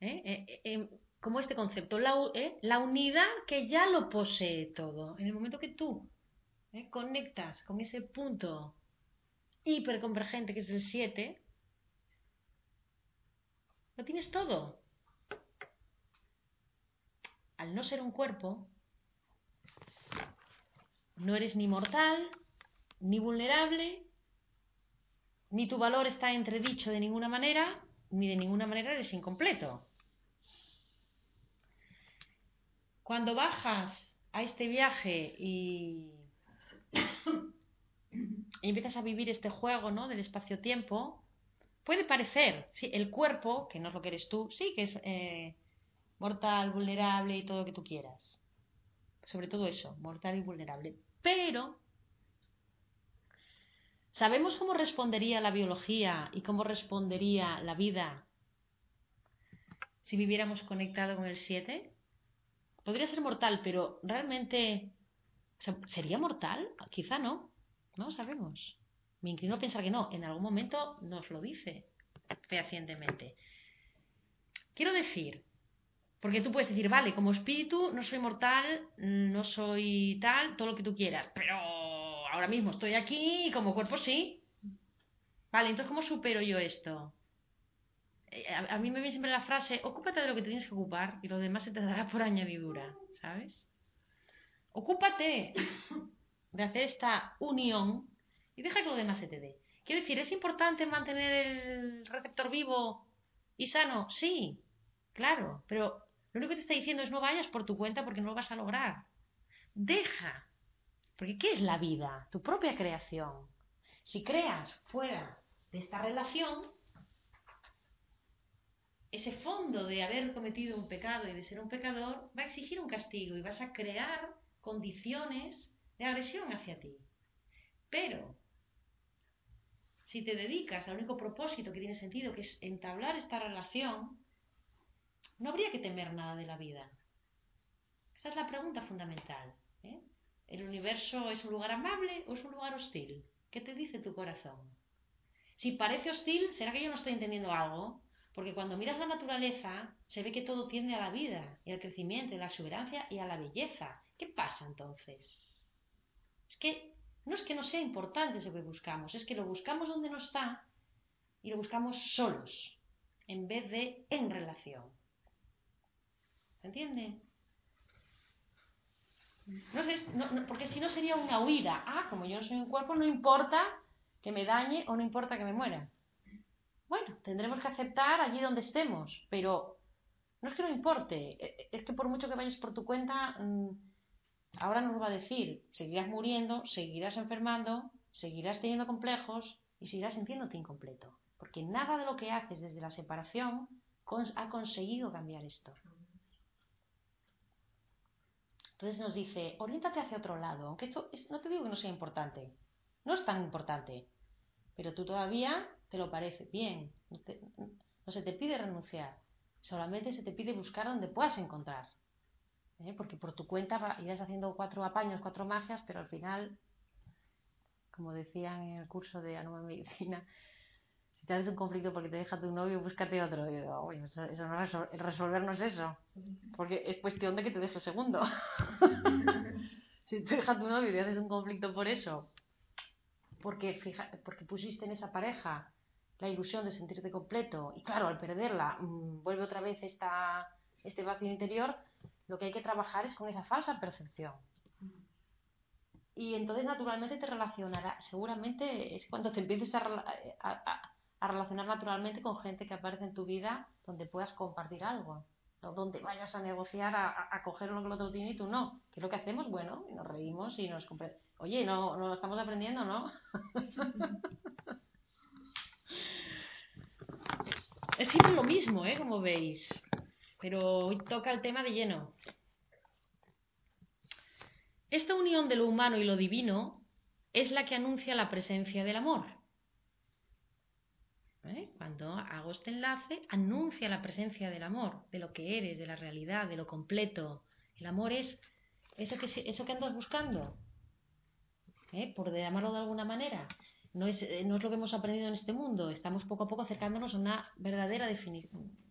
¿eh? Eh, eh, como este concepto, la, la, unidad que ya lo posee todo. En el momento que tú conectas con ese punto hiperconvergente que es el 7, lo tienes todo. Al no ser un cuerpo, no eres ni mortal, ni vulnerable, ni tu valor está entredicho de ninguna manera, ni de ninguna manera eres incompleto. Cuando bajas a este viaje y, empiezas a vivir este juego ¿no? del espacio-tiempo, puede parecer, sí, el cuerpo, que no es lo que eres tú, sí que es eh, mortal, vulnerable y todo lo que tú quieras. Sobre todo eso, mortal y vulnerable. Pero ¿Sabemos cómo respondería la biología y cómo respondería la vida si viviéramos conectado con el 7? Podría ser mortal, pero realmente ¿sería mortal? Quizá no. No sabemos. Me inclino a pensar que no. En algún momento nos lo dice fehacientemente. Quiero decir, porque tú puedes decir, vale, como espíritu no soy mortal, no soy tal, todo lo que tú quieras, pero ahora mismo estoy aquí y como cuerpo sí. Vale, entonces ¿cómo supero yo esto? Eh, a, mí me viene siempre la frase, ocúpate de lo que tienes que ocupar y lo demás se te dará por *laughs* añadidura, ¿sabes? Ocúpate de hacer esta unión y deja que lo demás se te dé. Quiero decir, ¿es importante mantener el receptor vivo y sano? Sí, claro, pero lo único que te está diciendo es no vayas por tu cuenta porque no lo vas a lograr. Deja porque ¿qué es la vida? Tu propia creación. Si creas fuera de esta relación, ese fondo de haber cometido un pecado y de ser un pecador va a exigir un castigo y vas a crear condiciones de agresión hacia ti. Pero si te dedicas al único propósito que tiene sentido, que es entablar esta relación, no habría que temer nada de la vida. Esta es la pregunta fundamental. ¿eh? ¿El universo es un lugar amable o es un lugar hostil? ¿Qué te dice tu corazón? Si parece hostil, ¿será que yo no estoy entendiendo algo? Porque cuando miras la naturaleza, se ve que todo tiende a la vida, y al crecimiento, y a la exuberancia y a la belleza. ¿Qué pasa entonces? Es que no es que no sea importante eso que buscamos, es que lo buscamos donde no está y lo buscamos solos, en vez de en relación. ¿Se entiende? No sé, porque si no sería una huida. Ah, como yo no soy un cuerpo, no importa que me dañe o no importa que me muera. Bueno, tendremos que aceptar allí donde estemos, pero no es que no importe, e, e, es que por mucho que vayas por tu cuenta, mm, ahora nos va a decir, seguirás muriendo, seguirás enfermando, seguirás teniendo complejos y seguirás sintiéndote incompleto, porque nada de lo que haces desde la separación ha conseguido cambiar esto. Entonces nos dice, oriéntate hacia otro lado, aunque esto no te digo que no sea importante, no es tan importante, pero tú todavía te lo parece. Bien, no, se te pide renunciar, solamente se te pide buscar donde puedas encontrar. ¿Eh? Porque por tu cuenta irás haciendo cuatro apaños, cuatro magias, pero al final, como decían en el curso de Anuma Medicina, si te haces un conflicto porque te deja tu novio, búscate otro. eso, no el resolver no es eso. Porque es cuestión de que te deje segundo. *laughs* si te deja tu novio y te haces un conflicto por eso, porque, fija, porque pusiste en esa pareja la ilusión de sentirte completo, y claro, al perderla mm, vuelve otra vez esta, este vacío interior, lo que hay que trabajar es con esa falsa percepción. Y entonces naturalmente te relacionará, seguramente es cuando te empieces a a relacionar naturalmente con gente que aparece en tu vida donde puedas compartir algo. No donde vayas a negociar, a, coger lo que el otro tiene y tú no. ¿Qué es lo que hacemos? Bueno, y nos reímos y nos Oye, no, no lo estamos aprendiendo, ¿no? *laughs* es siempre lo mismo, ¿eh? Como veis. Pero hoy toca el tema de lleno. Esta unión de lo humano y lo divino es la que anuncia la presencia del amor. Cuando hago este enlace, anuncia la presencia del amor, de lo que eres, de la realidad, de lo completo. El amor es eso que, eso que andas buscando, ¿eh? por llamarlo de alguna manera. No es, eh, no es lo que hemos aprendido en este mundo, estamos poco a poco acercándonos a una verdadera definición.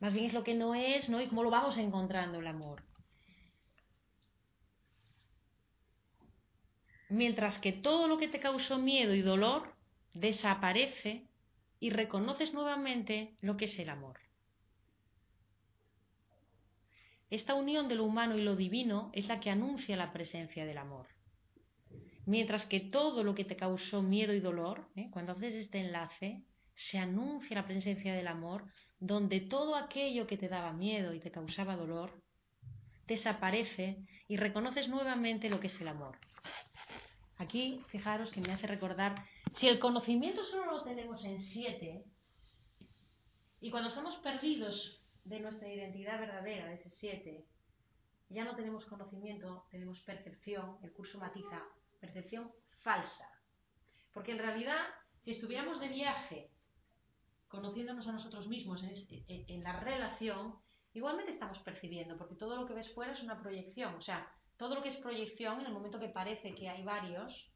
Más bien es lo que no es, ¿no? Y cómo lo vamos encontrando el amor. Mientras que todo lo que te causó miedo y dolor desaparece y reconoces nuevamente lo que es el amor. Esta unión de lo humano y lo divino es la que anuncia la presencia del amor. Mientras que todo lo que te causó miedo y dolor, ¿eh? cuando haces este enlace, se anuncia la presencia del amor, donde todo aquello que te daba miedo y te causaba dolor, desaparece y reconoces nuevamente lo que es el amor. Aquí, fijaros que me hace recordar si el conocimiento solo lo tenemos en siete, y cuando estamos perdidos de nuestra identidad verdadera, de ese siete, ya no tenemos conocimiento, tenemos percepción, el curso matiza, percepción falsa. Porque en realidad, si estuviéramos de viaje, conociéndonos a nosotros mismos en, en la relación, igualmente estamos percibiendo, porque todo lo que ves fuera es una proyección. O sea, todo lo que es proyección, en el momento que parece que hay varios,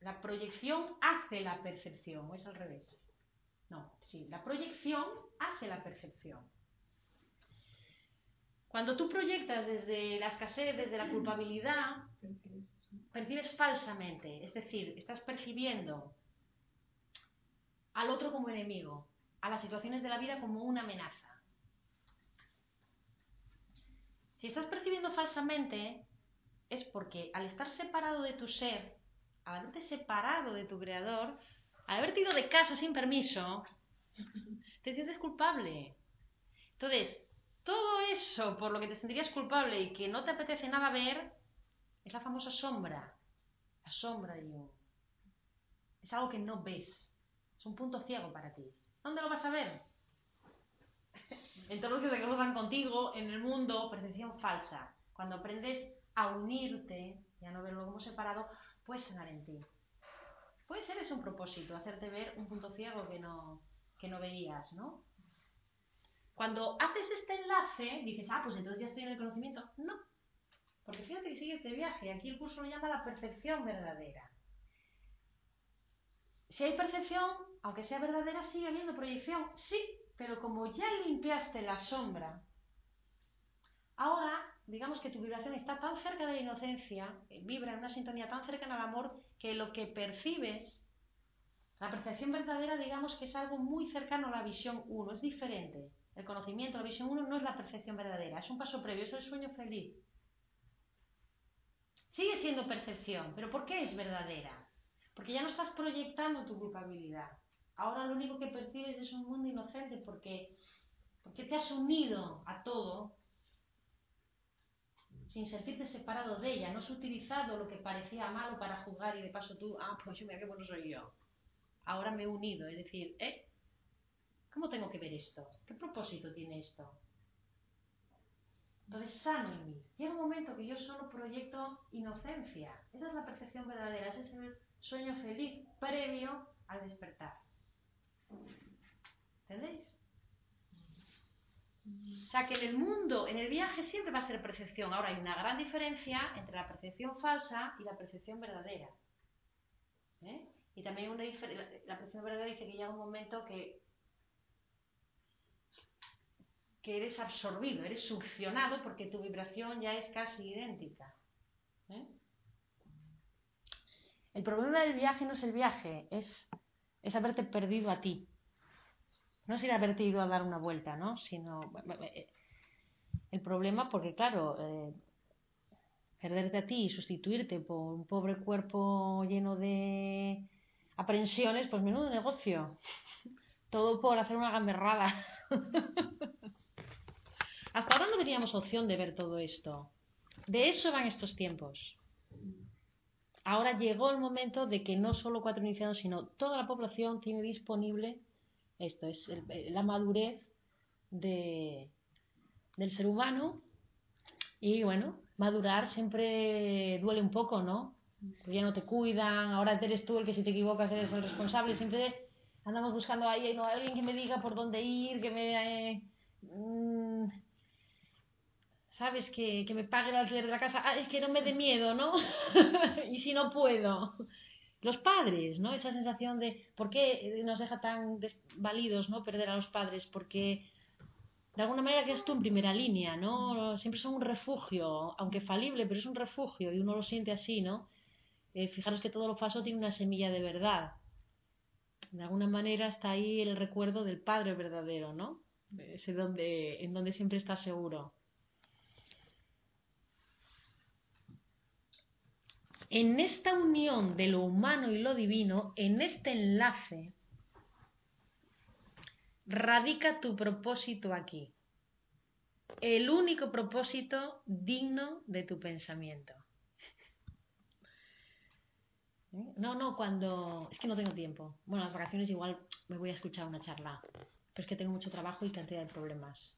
la proyección hace la percepción, o es al revés. No, sí, la proyección hace la percepción. Cuando tú proyectas desde la escasez, desde la culpabilidad, percibes falsamente, es decir, estás percibiendo al otro como enemigo, a las situaciones de la vida como una amenaza. Si estás percibiendo falsamente, es porque al estar separado de tu ser, al haberte separado de tu creador, al haberte ido de casa sin permiso, *laughs* te sientes culpable. Entonces, todo eso por lo que te sentirías culpable y que no te apetece nada ver, es la famosa sombra. La sombra yo. Es algo que no ves. Es un punto ciego para ti. ¿Dónde lo vas a ver? *laughs* en todos los que se cruzan contigo, en el mundo, percepción falsa. Cuando aprendes a unirte y a no verlo como separado, puedes sanar en ti. Puede ser ese un propósito, hacerte ver un punto ciego que no, que no veías, ¿no? Cuando haces este enlace, dices, ah, pues entonces ya estoy en el conocimiento. No, porque fíjate que sigue este viaje. Aquí el curso lo llama la percepción verdadera. Si hay percepción, aunque sea verdadera, sigue habiendo proyección. Sí, pero como ya limpiaste la sombra, ahora digamos que tu vibración está tan cerca de la inocencia, vibra en una sintonía tan cercana al amor, que lo que percibes, la percepción verdadera, digamos que es algo muy cercano a la visión 1, es diferente. El conocimiento, la visión 1 no es la percepción verdadera, es un paso previo, es el sueño feliz. Sigue siendo percepción, pero ¿por qué es verdadera? Porque ya no estás proyectando tu culpabilidad. Ahora lo único que percibes es un mundo inocente porque, porque te has unido a todo sin sentirte separado de ella. No has utilizado lo que parecía malo para juzgar y de paso tú, ah, pues mira qué bueno soy yo. Ahora me he unido, es decir, ¿eh? ¿Cómo tengo que ver esto? ¿Qué propósito tiene esto? Entonces, sano en mí. Llega un momento que yo solo proyecto inocencia. Esa es la percepción verdadera, ese es el sueño feliz previo al despertar. ¿Entendéis? O sea que en el mundo, en el viaje siempre va a ser percepción. Ahora hay una gran diferencia entre la percepción falsa y la percepción verdadera. ¿Eh? Y también una la percepción verdadera dice que llega un momento que, que eres absorbido, eres succionado porque tu vibración ya es casi idéntica. ¿Eh? El problema del viaje no es el viaje, es, es haberte perdido a ti. No es ir a haberte ido a dar una vuelta, ¿no? Sino eh, el problema, porque claro, eh, perderte a ti y sustituirte por un pobre cuerpo lleno de aprensiones, pues menudo negocio. *laughs* Todo por hacer una gamberrada. *laughs* Hasta ahora no teníamos opción de ver todo esto. De eso van estos tiempos. Ahora llegó el momento de que no solo cuatro iniciados, sino toda la población tiene disponible esto es eh, la madurez de, del ser humano y bueno, madurar siempre duele un poco, ¿no? Porque ya no te cuidan, ahora eres tú el que si te equivocas eres el responsable, siempre andamos buscando ahí, no, alguien que me diga por dónde ir, que me... Eh, mm, ¿Sabes? Que, que, me pague el alquiler de la casa. Ah, es que no me dé miedo, ¿no? *laughs* y si no puedo los padres, ¿no? Esa sensación de por qué nos deja tan desvalidos, ¿no? Perder a los padres, porque de alguna manera que tú en primera línea, ¿no? Siempre son un refugio, aunque falible, pero es un refugio y uno lo siente así, ¿no? Eh, fijaros que todo lo falso tiene una semilla de verdad. De alguna manera está ahí el recuerdo del padre verdadero, ¿no? Ese donde, en donde siempre está seguro. En esta unión de lo humano y lo divino, en este enlace, radica tu propósito aquí. El único propósito digno de tu pensamiento. ¿Eh? No, no, cuando... Es que no tengo tiempo. Bueno, las vacaciones igual me voy a escuchar una charla. Pero es que tengo mucho trabajo y cantidad de problemas.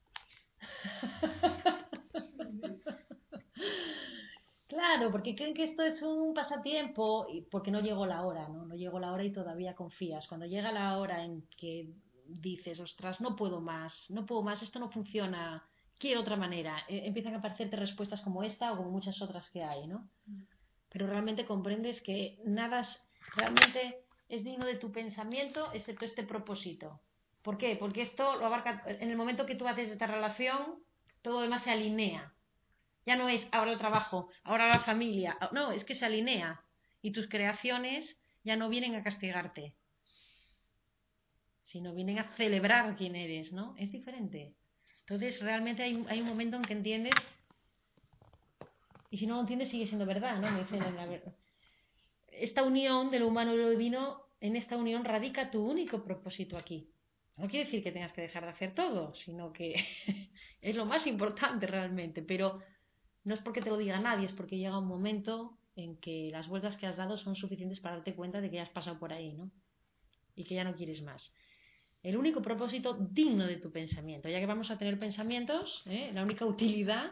*laughs* Claro, porque creen que esto es un pasatiempo y porque no llegó la hora, ¿no? No llegó la hora y todavía confías. Cuando llega la hora en que dices, ostras, no puedo más, no puedo más, esto no funciona, quiero otra manera, e, empiezan a aparecerte respuestas como esta o como muchas otras que hay, ¿no? Pero realmente comprendes que nada realmente es digno de tu pensamiento excepto este propósito. ¿Por qué? Porque esto lo abarca, en el momento que tú haces esta relación, todo lo demás se alinea ya no es ahora el trabajo, ahora la familia. No, es que se alinea. Y tus creaciones ya no vienen a castigarte, sino vienen a celebrar quién eres, ¿no? Es diferente. Entonces, realmente hay, un momento en que entiendes, y si no lo entiendes, sigue siendo verdad, ¿no? Me dicen, la verdad. Esta unión de lo humano y lo divino, en esta unión radica tu único propósito aquí. No quiere decir que tengas que dejar de hacer todo, sino que *laughs* es lo más importante realmente, pero no es porque te lo diga nadie, es porque llega un momento en que las vueltas que has dado son suficientes para darte cuenta de que ya has pasado por ahí, ¿no? Y que ya no quieres más. El único propósito digno de tu pensamiento, ya que vamos a tener pensamientos, ¿eh? la única utilidad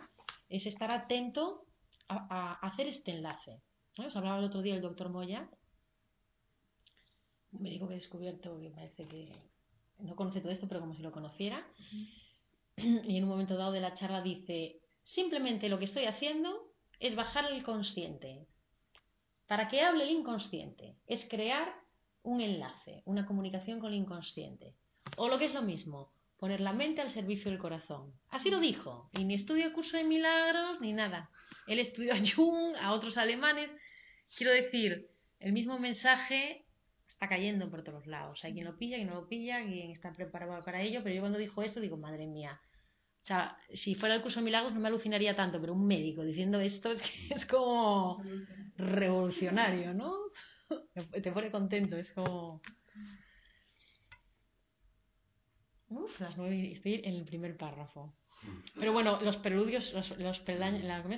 es estar atento a, hacer este enlace. Os hablaba el otro día el doctor Moya, un médico que he descubierto que parece que no conoce todo esto, pero como si lo conociera y en un momento dado de la charla dice, simplemente lo que estoy haciendo es bajar el consciente. Para que hable el inconsciente, es crear un enlace, una comunicación con el inconsciente. O lo que es lo mismo, poner la mente al servicio del corazón. Así lo dijo, y ni estudio curso de milagros ni nada. Él estudió a Jung, a otros alemanes. Quiero decir, el mismo mensaje está cayendo por todos lados. Hay quien lo pilla, quien no lo pilla, quien está preparado para ello, pero yo cuando dijo esto digo, madre mía. O sea, si fuera el curso de milagros no me alucinaría tanto, pero un médico diciendo esto es como revolucionario, ¿no? *laughs* Te pone contento, es como... Uf, las nueve, estoy en el primer párrafo. Pero bueno, los preludios, los, los,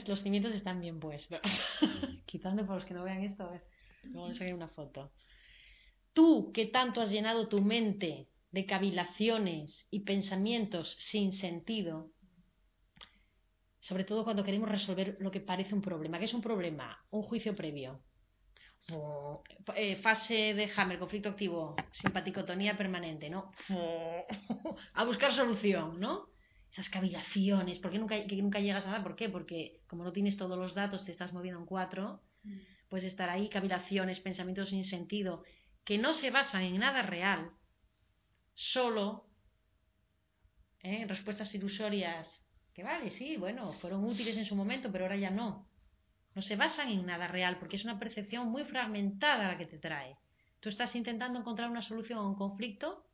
los cimientos están bien puestos. *laughs* Quitando por los que no vean esto, a ver, luego les sacaré una foto. Tú que tanto has llenado tu mente de cavilaciones y pensamientos sin sentido, sobre todo cuando queremos resolver lo que parece un problema. ¿Qué es un problema? Un juicio previo. Eh, fase de Hammer, conflicto activo, simpaticotonía permanente, ¿no? *laughs* a buscar solución, ¿no? Esas cavilaciones, ¿por qué nunca, nunca llegas a nada? ¿Por qué? Porque como no tienes todos los datos, te estás moviendo en cuatro, puedes estar ahí, cavilaciones, pensamientos sin sentido, que no se basan en nada real, solo ¿eh? respuestas ilusorias, que vale, sí, bueno, fueron útiles en su momento, pero ahora ya no. No se basan en nada real porque es una percepción muy fragmentada la que te trae. Tú estás intentando encontrar una solución a un conflicto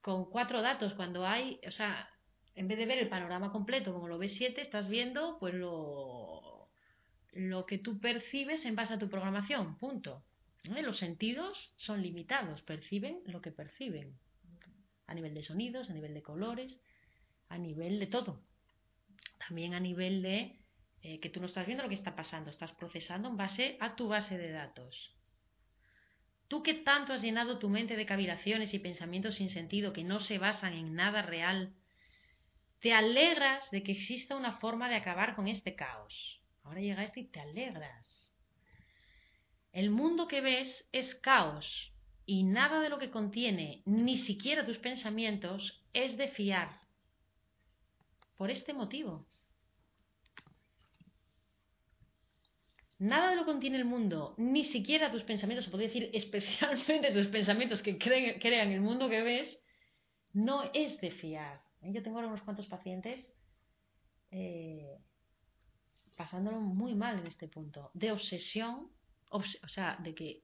con cuatro datos cuando hay, o sea, en vez de ver el panorama completo como lo ves siete, estás viendo pues lo, lo que tú percibes en base a tu programación, punto. Los sentidos son limitados, perciben lo que perciben, a nivel de sonidos, a nivel de colores, a nivel de todo. También a nivel de eh, que tú no estás viendo lo que está pasando, estás procesando en base a tu base de datos. Tú que tanto has llenado tu mente de cavilaciones y pensamientos sin sentido que no se basan en nada real, te alegras de que exista una forma de acabar con este caos. Ahora llega esto y te alegras. El mundo que ves es caos y nada de lo que contiene, ni siquiera tus pensamientos, es de fiar. Por este motivo, Nada de lo que contiene el mundo, ni siquiera tus pensamientos, se podría decir *laughs* especialmente tus pensamientos que crean el mundo que ves, no es de fiar. ¿eh? Yo tengo ahora unos cuantos pacientes eh, pasándolo muy mal en este punto, de obsesión, o sea, de que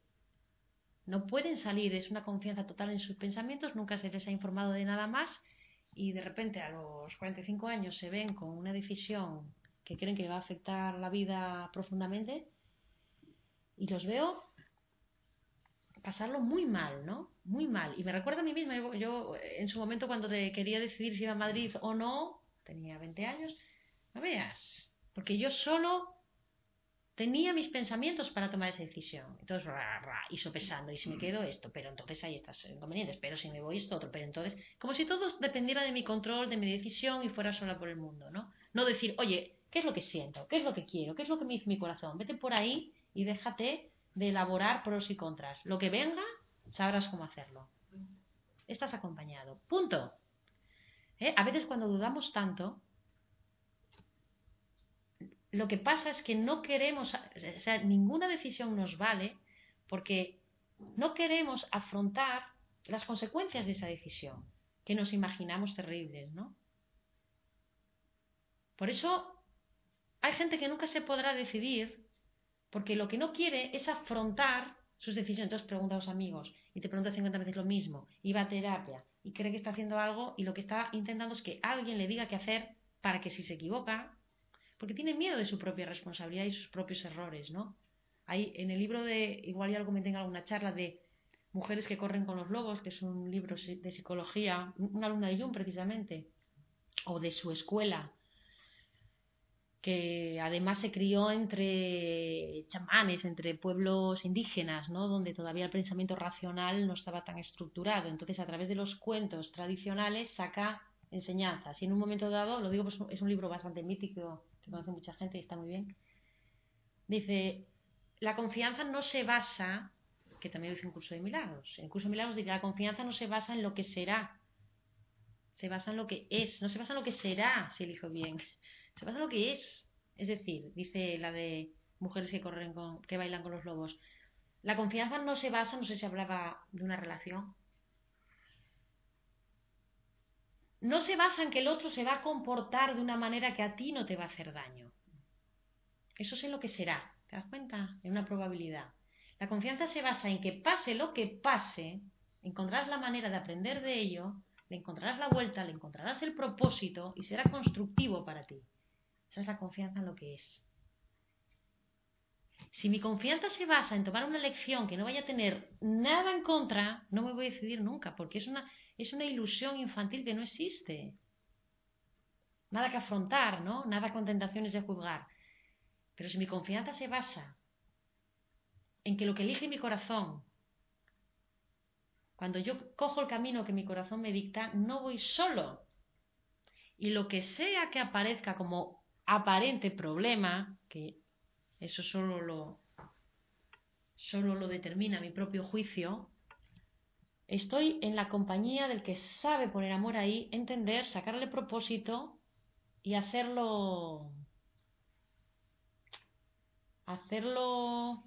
no pueden salir, es una confianza total en sus pensamientos, nunca se les ha informado de nada más y de repente a los 45 años se ven con una decisión que creen que va a afectar la vida profundamente y los veo pasarlo muy mal, ¿no? Muy mal. Y me recuerda a mí misma, yo, en su momento cuando quería decidir si iba a Madrid o no, tenía 20 años, no veas, porque yo solo tenía mis pensamientos para tomar esa decisión. Entonces, ra, ra, y sopesando, y si me quedo esto, pero entonces hay estas inconvenientes, pero si me voy esto otro, pero entonces, como si todo dependiera de mi control, de mi decisión y fuera sola por el mundo, ¿no? No decir, oye, ¿Qué es lo que siento? ¿Qué es lo que quiero? ¿Qué es lo que me dice mi corazón? Vete por ahí y déjate de elaborar pros y contras. Lo que venga, sabrás cómo hacerlo. Estás acompañado. Punto. ¿Eh? A veces cuando dudamos tanto, lo que pasa es que no queremos, o sea, ninguna decisión nos vale porque no queremos afrontar las consecuencias de esa decisión, que nos imaginamos terribles, ¿no? Por eso hay gente que nunca se podrá decidir porque lo que no quiere es afrontar sus decisiones. Entonces pregunta a los amigos y te pregunta 50 veces lo mismo y va a terapia y cree que está haciendo algo y lo que está intentando es que alguien le diga qué hacer para que si se equivoca, porque tiene miedo de su propia responsabilidad y sus propios errores, ¿no? Hay en el libro de, igual ya lo comenté en alguna charla de Mujeres que corren con los lobos, que es un libro de psicología, una alumna de Jung precisamente, o de su escuela, que además se crió entre chamanes, entre pueblos indígenas, ¿no? donde todavía el pensamiento racional no estaba tan estructurado. Entonces, a través de los cuentos tradicionales saca enseñanzas. Y en un momento dado, lo digo, pues es un libro bastante mítico, que conoce mucha gente y está muy bien. Dice, la confianza no se basa, que también dice un curso de milagros, en el curso de milagros dice, la confianza no se basa en lo que será, se basa en lo que es, no se basa en lo que será si elijo bien, se basa en lo que es. Es decir, dice la de mujeres que corren con, que bailan con los lobos. La confianza no se basa, no sé si hablaba de una relación, no se basa en que el otro se va a comportar de una manera que a ti no te va a hacer daño. Eso es en lo que será, ¿te das cuenta? En una probabilidad. La confianza se basa en que pase lo que pase, encontrarás la manera de aprender de ello, le encontrarás la vuelta, le encontrarás el propósito y será constructivo para ti. Esa es la confianza en lo que es. Si mi confianza se basa en tomar una lección que no vaya a tener nada en contra, no me voy a decidir nunca, porque es una, es una ilusión infantil que no existe. Nada que afrontar, ¿no? Nada con tentaciones de juzgar. Pero si mi confianza se basa en que lo que elige mi corazón, cuando yo cojo el camino que mi corazón me dicta, no voy solo. Y lo que sea que aparezca como aparente problema, que eso solo lo, solo lo determina mi propio juicio, Estoy en la compañía del que sabe poner amor ahí, entender, sacarle propósito y hacerlo hacerlo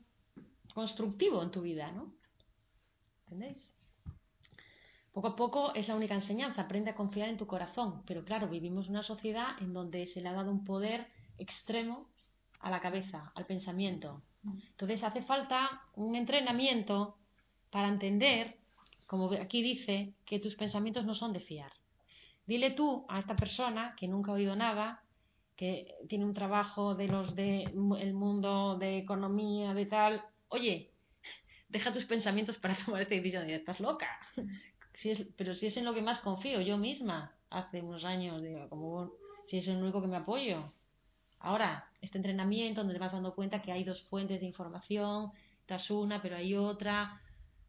constructivo en tu vida, ¿no? ¿Entendéis? Poco a poco es la única enseñanza, aprende a confiar en tu corazón, pero claro, vivimos una sociedad en donde se le ha dado un poder extremo a la cabeza, al pensamiento. Entonces hace falta un entrenamiento para entender como aquí dice, que tus pensamientos no son de fiar. Dile tú a esta persona que nunca ha oído nada, que tiene un trabajo de los del el mundo de economía, de tal, oye, deja tus pensamientos para *laughs* tomar esta decisión. Estás loca. *laughs* pero si es en lo que más confío, yo misma, hace unos años, digo, como si es el único que me apoyo. Ahora, este entrenamiento donde te vas dando cuenta que hay dos fuentes de información, estás una, pero hay otra,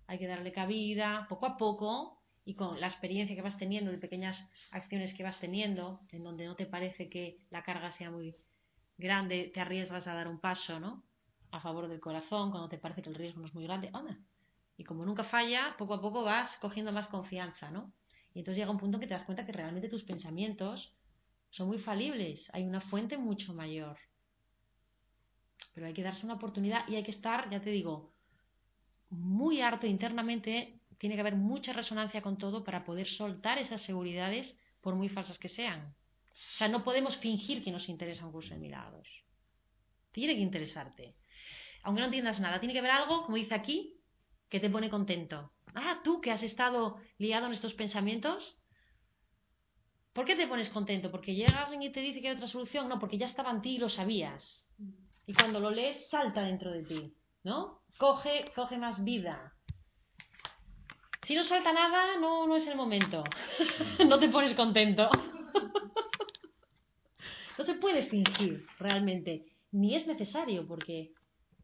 hay que darle cabida poco a poco y con la experiencia que vas teniendo de pequeñas acciones que vas teniendo, en donde no te parece que la carga sea muy grande, te arriesgas a dar un paso, ¿no? A favor del corazón, cuando te parece que el riesgo no es muy grande, anda. Y como nunca falla, poco a poco vas cogiendo más confianza, ¿no? Y entonces llega un punto en que te das cuenta que realmente tus pensamientos son muy falibles, hay una fuente mucho mayor. Pero hay que darse una oportunidad y hay que estar, ya te digo, muy harto internamente, tiene que haber mucha resonancia con todo para poder soltar esas seguridades, por muy falsas que sean. O sea, no podemos fingir que nos interesa un curso de milagros. Tiene que interesarte. Aunque no entiendas nada, tiene que haber algo, como dice aquí, que te pone contento. Ah, tú que has estado liado en estos pensamientos, ¿por qué te pones contento? ¿Porque llega alguien y te dice que hay otra solución? No, porque ya estaba en ti y lo sabías. Y cuando lo lees, salta dentro de ti, ¿no? coge, coge más vida. Si no salta nada, no, no es el momento. *laughs* no te pones contento. *laughs* no se puede fingir realmente. Ni es necesario, porque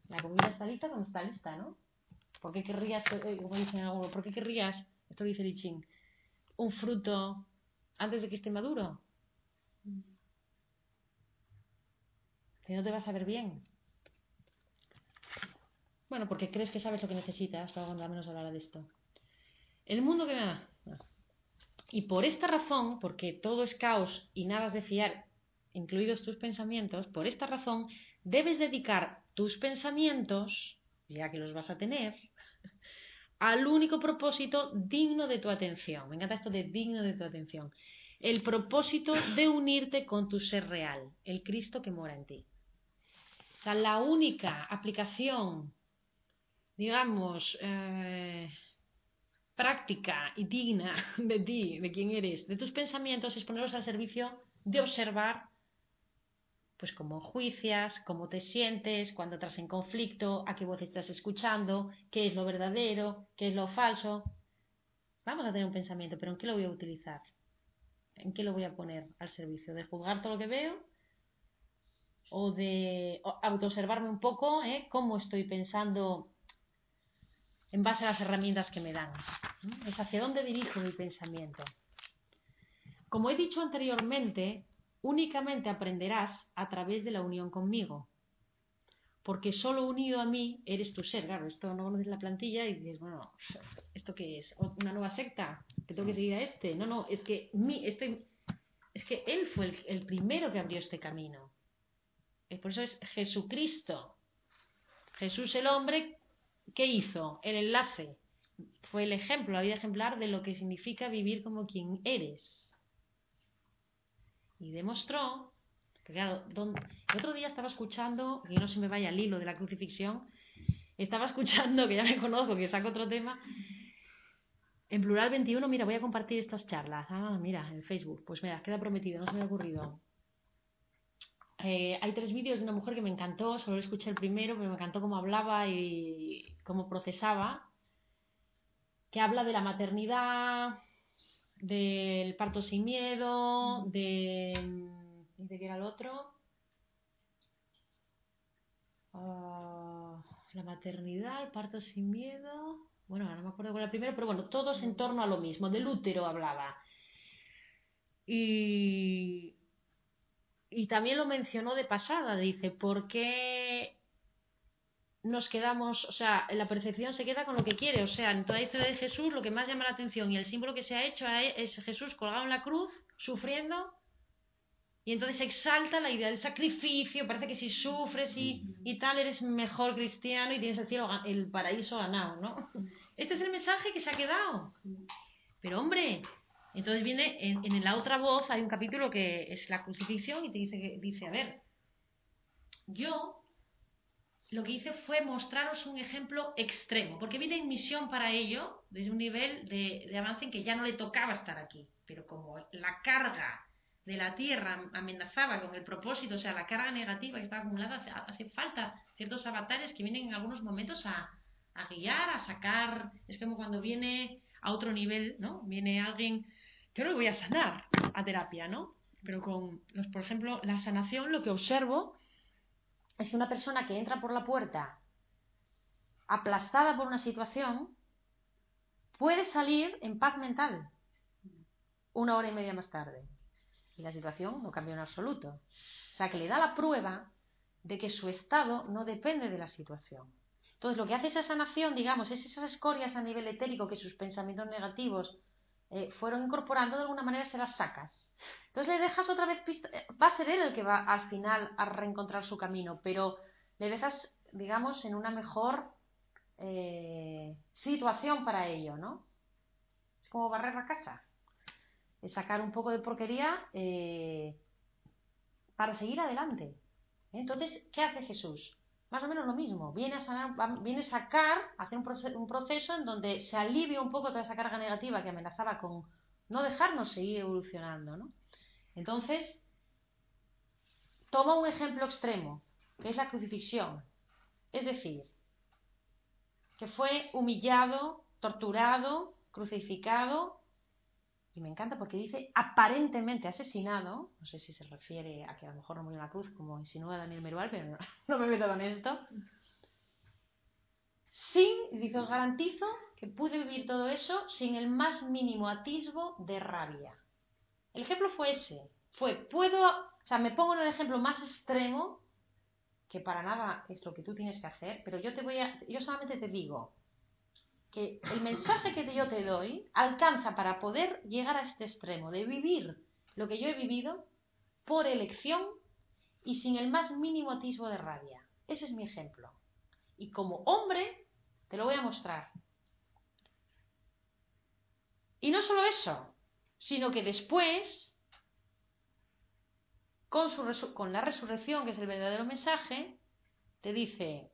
la comida está lista cuando está lista, ¿no? ¿Por qué querrías, eh, como dicen algunos, ¿por qué querrías, esto dice Liching, un fruto antes de que esté maduro? Que no te vas a ver bien. Bueno, porque crees que sabes lo que necesitas, luego cuando menos hablar de esto. El mundo que me da. Y por esta razón, porque todo es caos y nada es de fiar, incluidos tus pensamientos, por esta razón debes dedicar tus pensamientos, ya que los vas a tener, *laughs* al único propósito digno de tu atención. Me encanta esto de digno de tu atención. El propósito de unirte con tu ser real, el Cristo que mora en ti. O sea, la única aplicación digamos, eh, práctica y digna de ti, de quién eres, de tus pensamientos, es ponerlos al servicio de observar, pues cómo juicias, cómo te sientes, cuando estás en conflicto, a qué voz estás escuchando, qué es lo verdadero, qué es lo falso. Vamos a tener un pensamiento, pero ¿en qué lo voy a utilizar? ¿En qué lo voy a poner al servicio? ¿De juzgar todo lo que veo? ¿O de autoobservarme un poco? ¿eh? ¿Cómo estoy pensando en base a las herramientas que me dan. Es hacia dónde dirijo mi pensamiento. Como he dicho anteriormente, únicamente aprenderás a través de la unión conmigo. Porque solo unido a mí eres tu ser. Claro, esto no conoces la plantilla y dices, bueno, ¿esto qué es? ¿Una nueva secta? que tengo que seguir a este. No, no, es que mi, este, es que él fue el, el primero que abrió este camino. Y por eso es Jesucristo. Jesús el hombre, ¿qué hizo? El enlace. Fue el ejemplo, la vida ejemplar de lo que significa vivir como quien eres. Y demostró, el otro día estaba escuchando, que no se me vaya el hilo de la crucifixión, estaba escuchando, que ya me conozco, que saco otro tema, en Plural 21, mira, voy a compartir estas charlas. Ah, mira, en Facebook. Pues mira, queda prometido, no se me ha ocurrido. Eh, hay tres vídeos de una mujer que me encantó, solo escuché el primero, pero me encantó cómo hablaba y cómo procesaba, que habla de la maternidad, del parto sin miedo, de... ¿y ¿De qué era el otro? Ah, la maternidad, el parto sin miedo... Bueno, ahora no me acuerdo cuál era el primero, pero bueno, todos en torno a lo mismo, del útero hablaba. Y, y también lo mencionó de pasada, dice, ¿por qué nos quedamos, o sea, la percepción se queda con lo que quiere, o sea, en toda la historia de Jesús lo que más llama la atención y el símbolo que se ha hecho es Jesús colgado en la cruz, sufriendo, y entonces exalta la idea del sacrificio, parece que si sufres y, y tal eres mejor cristiano y tienes el cielo, el paraíso ganado, ¿no? Este es el mensaje que se ha quedado. Pero hombre, entonces viene en, en la otra voz, hay un capítulo que es la crucifixión y te dice, dice, a ver, yo lo que hice fue mostraros un ejemplo extremo, porque vine en misión para ello, desde un nivel de, de avance en que ya no le tocaba estar aquí, pero como la carga de la Tierra amenazaba con el propósito, o sea, la carga negativa que estaba acumulada, hace, hace falta ciertos avatares que vienen en algunos momentos a, a, guiar, a sacar, es como cuando viene a otro nivel, ¿no? Viene alguien, yo no voy a sanar a terapia, ¿no? Pero con, los, por ejemplo, la sanación, lo que observo es una persona que entra por la puerta aplastada por una situación puede salir en paz mental una hora y media más tarde y la situación no cambió en absoluto. O sea, que le da la prueba de que su estado no depende de la situación. Entonces, lo que hace esa sanación, digamos, es esas escorias a nivel etérico que sus pensamientos negativos eh, fueron incorporando, de alguna manera se las sacas. Entonces le dejas otra vez pista, va a ser él el que va al final a reencontrar su camino, pero le dejas, digamos, en una mejor eh, situación para ello, ¿no? Es como barrer la casa sacar un poco de porquería eh, para seguir adelante. Entonces, ¿qué hace Jesús? Más o menos lo mismo. Viene a, sanar, viene a sacar, a hacer un proceso, un proceso en donde se alivia un poco toda esa carga negativa que amenazaba con no dejarnos seguir evolucionando. ¿no? Entonces, toma un ejemplo extremo, que es la crucifixión. Es decir, que fue humillado, torturado, crucificado y me encanta porque dice aparentemente asesinado, no sé si se refiere a que a lo mejor no murió en la cruz, como insinúa Daniel Merual, pero no, *laughs* no me meto con esto. Sin, dice, os garantizo que pude vivir todo eso sin el más mínimo atisbo de rabia. El ejemplo fue ese, fue, puedo, o sea, me pongo en el ejemplo más extremo, que para nada es lo que tú tienes que hacer, pero yo te voy a, yo solamente te digo, que el mensaje que yo te doy alcanza para poder llegar a este extremo de vivir lo que yo he vivido por elección y sin el más mínimo atisbo de rabia. Ese es mi ejemplo. Y como hombre, te lo voy a mostrar. Y no solo eso, sino que después, con, su con la resurrección, que es el verdadero mensaje, te dice,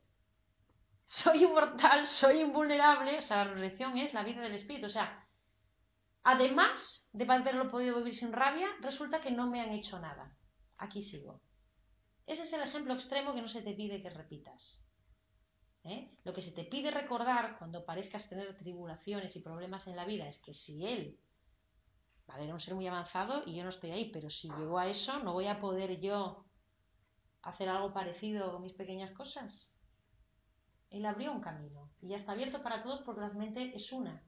*laughs* soy inmortal, soy invulnerable, o sea, la resurrección es la vida del espíritu, o sea, además de haberlo podido vivir sin rabia, resulta que no me han hecho nada. Aquí sigo. Ese es el ejemplo extremo que no se te pide que repitas. ¿Eh? Lo que se te pide recordar cuando parezcas tener tribulaciones y problemas en la vida es que si él, vale, era un ser muy avanzado y yo no estoy ahí, pero si llegó a eso, ¿no voy a poder yo hacer algo parecido con mis pequeñas cosas? Él abrió un camino y ya está abierto para todos porque la mente es una.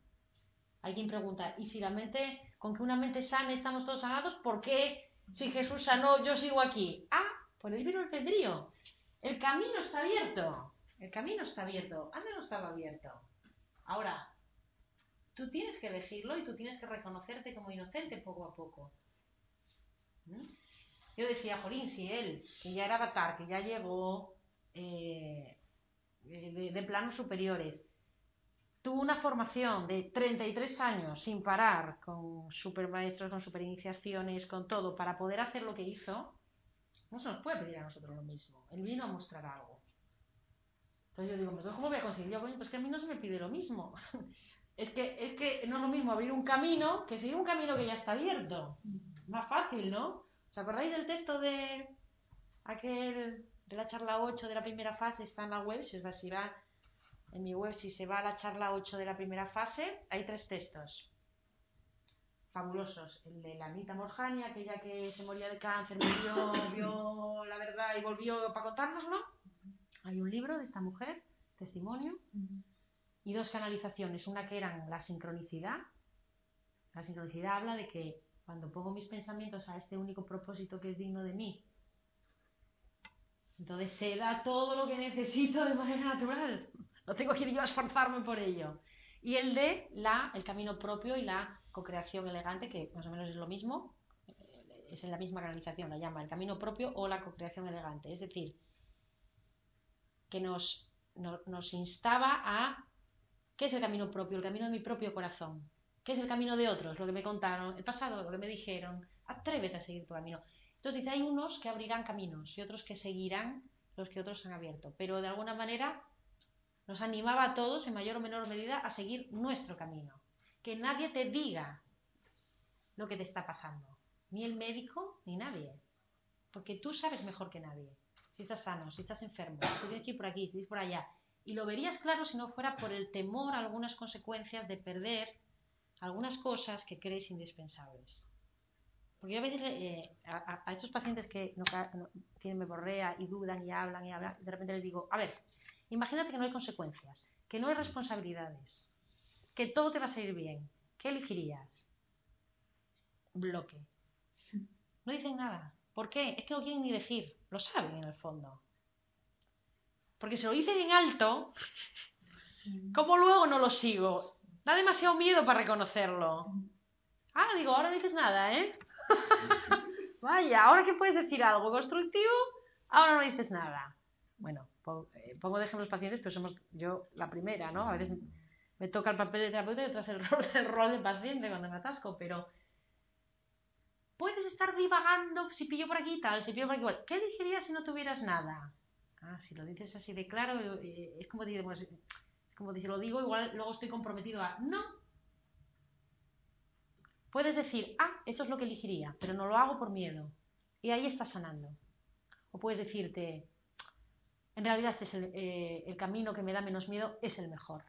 Alguien pregunta, ¿y si la mente, con que una mente sana estamos todos sanados, por qué si Jesús sanó yo sigo aquí? Ah, por el libre albedrío. El camino está abierto. El camino está abierto. Antes no estaba abierto. Ahora, tú tienes que elegirlo y tú tienes que reconocerte como inocente poco a poco. ¿Mm? Yo decía, Jorín, si él, que ya era avatar, que ya llegó eh, de, de planos superiores, tuvo una formación de 33 años sin parar, con supermaestros, con superiniciaciones, con todo, para poder hacer lo que hizo, no se nos puede pedir a nosotros lo mismo. Él vino a mostrar algo. Entonces yo digo, pues, ¿cómo voy a conseguir? Yo, pues que a mí no se me pide lo mismo. *laughs* es, que, es que no es lo mismo abrir un camino que seguir un camino que ya está abierto. Más fácil, ¿no? ¿Os acordáis del texto de aquel de la charla 8 de la primera fase? Está en la web, si, si va en mi web, si se va a la charla 8 de la primera fase, hay tres textos fabulosos. El de la Anita Morjania, aquella que se moría de cáncer, murió, *coughs* vio la verdad y volvió para contárnoslo. Hay un libro de esta mujer, testimonio, y dos canalizaciones. Una que eran la sincronicidad. La sincronicidad habla de que cuando pongo mis pensamientos a este único propósito que es digno de mí, entonces se da todo lo que necesito de manera natural. No tengo que ir yo a esforzarme por ello. Y el de la, el camino propio y la co-creación elegante, que más o menos es lo mismo, es en la misma canalización, la llama el camino propio o la co-creación elegante. Es decir, que nos, nos instaba a ¿qué es el camino propio? El camino de mi propio corazón. ¿Qué es el camino de otros? Lo que me contaron, el pasado, lo que me dijeron. Atrévete a seguir tu camino. Entonces dice, hay unos que abrirán caminos y otros que seguirán los que otros han abierto. Pero de alguna manera nos animaba a todos, en mayor o menor medida, a seguir nuestro camino. Que nadie te diga lo que te está pasando. Ni el médico, ni nadie. Porque tú sabes mejor que nadie. Si estás sano, si estás enfermo, si tienes que ir por aquí, si tienes por allá. Y lo verías claro si no fuera por el temor a algunas consecuencias de perder algunas cosas que crees indispensables. Porque yo a veces eh, a, estos pacientes que no, tienen meborrea y dudan y hablan y hablan, de repente les digo, a ver, Imagínate que no hay consecuencias, que no hay responsabilidades, que todo te va a salir bien. ¿Qué elegirías? Bloque. No dicen nada. ¿Por qué? Es que no quieren ni decir. Lo saben en el fondo. Porque si lo dicen en alto, *laughs* ¿cómo luego no lo sigo? Da demasiado miedo para reconocerlo. Ah, digo, ahora no dices nada, ¿eh? *laughs* Vaya, ahora que puedes decir algo constructivo, ahora no dices nada. Bueno, eh, pongo de ejemplo los pacientes, pero somos yo la primera, ¿no? A veces me toca el papel de terapeuta y otras el *laughs* rol, el rol de paciente cuando me atasco, pero puedes estar divagando si pillo por aquí tal, si pillo por aquí igual. ¿Qué dirías si no tuvieras nada? Ah, si lo dices así de claro, eh, es como decir, pues, es como si lo digo, igual luego estoy comprometido a no. Puedes decir, ah, esto es lo que elegiría, pero no lo hago por miedo. Y ahí estás sanando. O puedes decirte, en realidad este es eh, el, camino que me da menos miedo, es el mejor.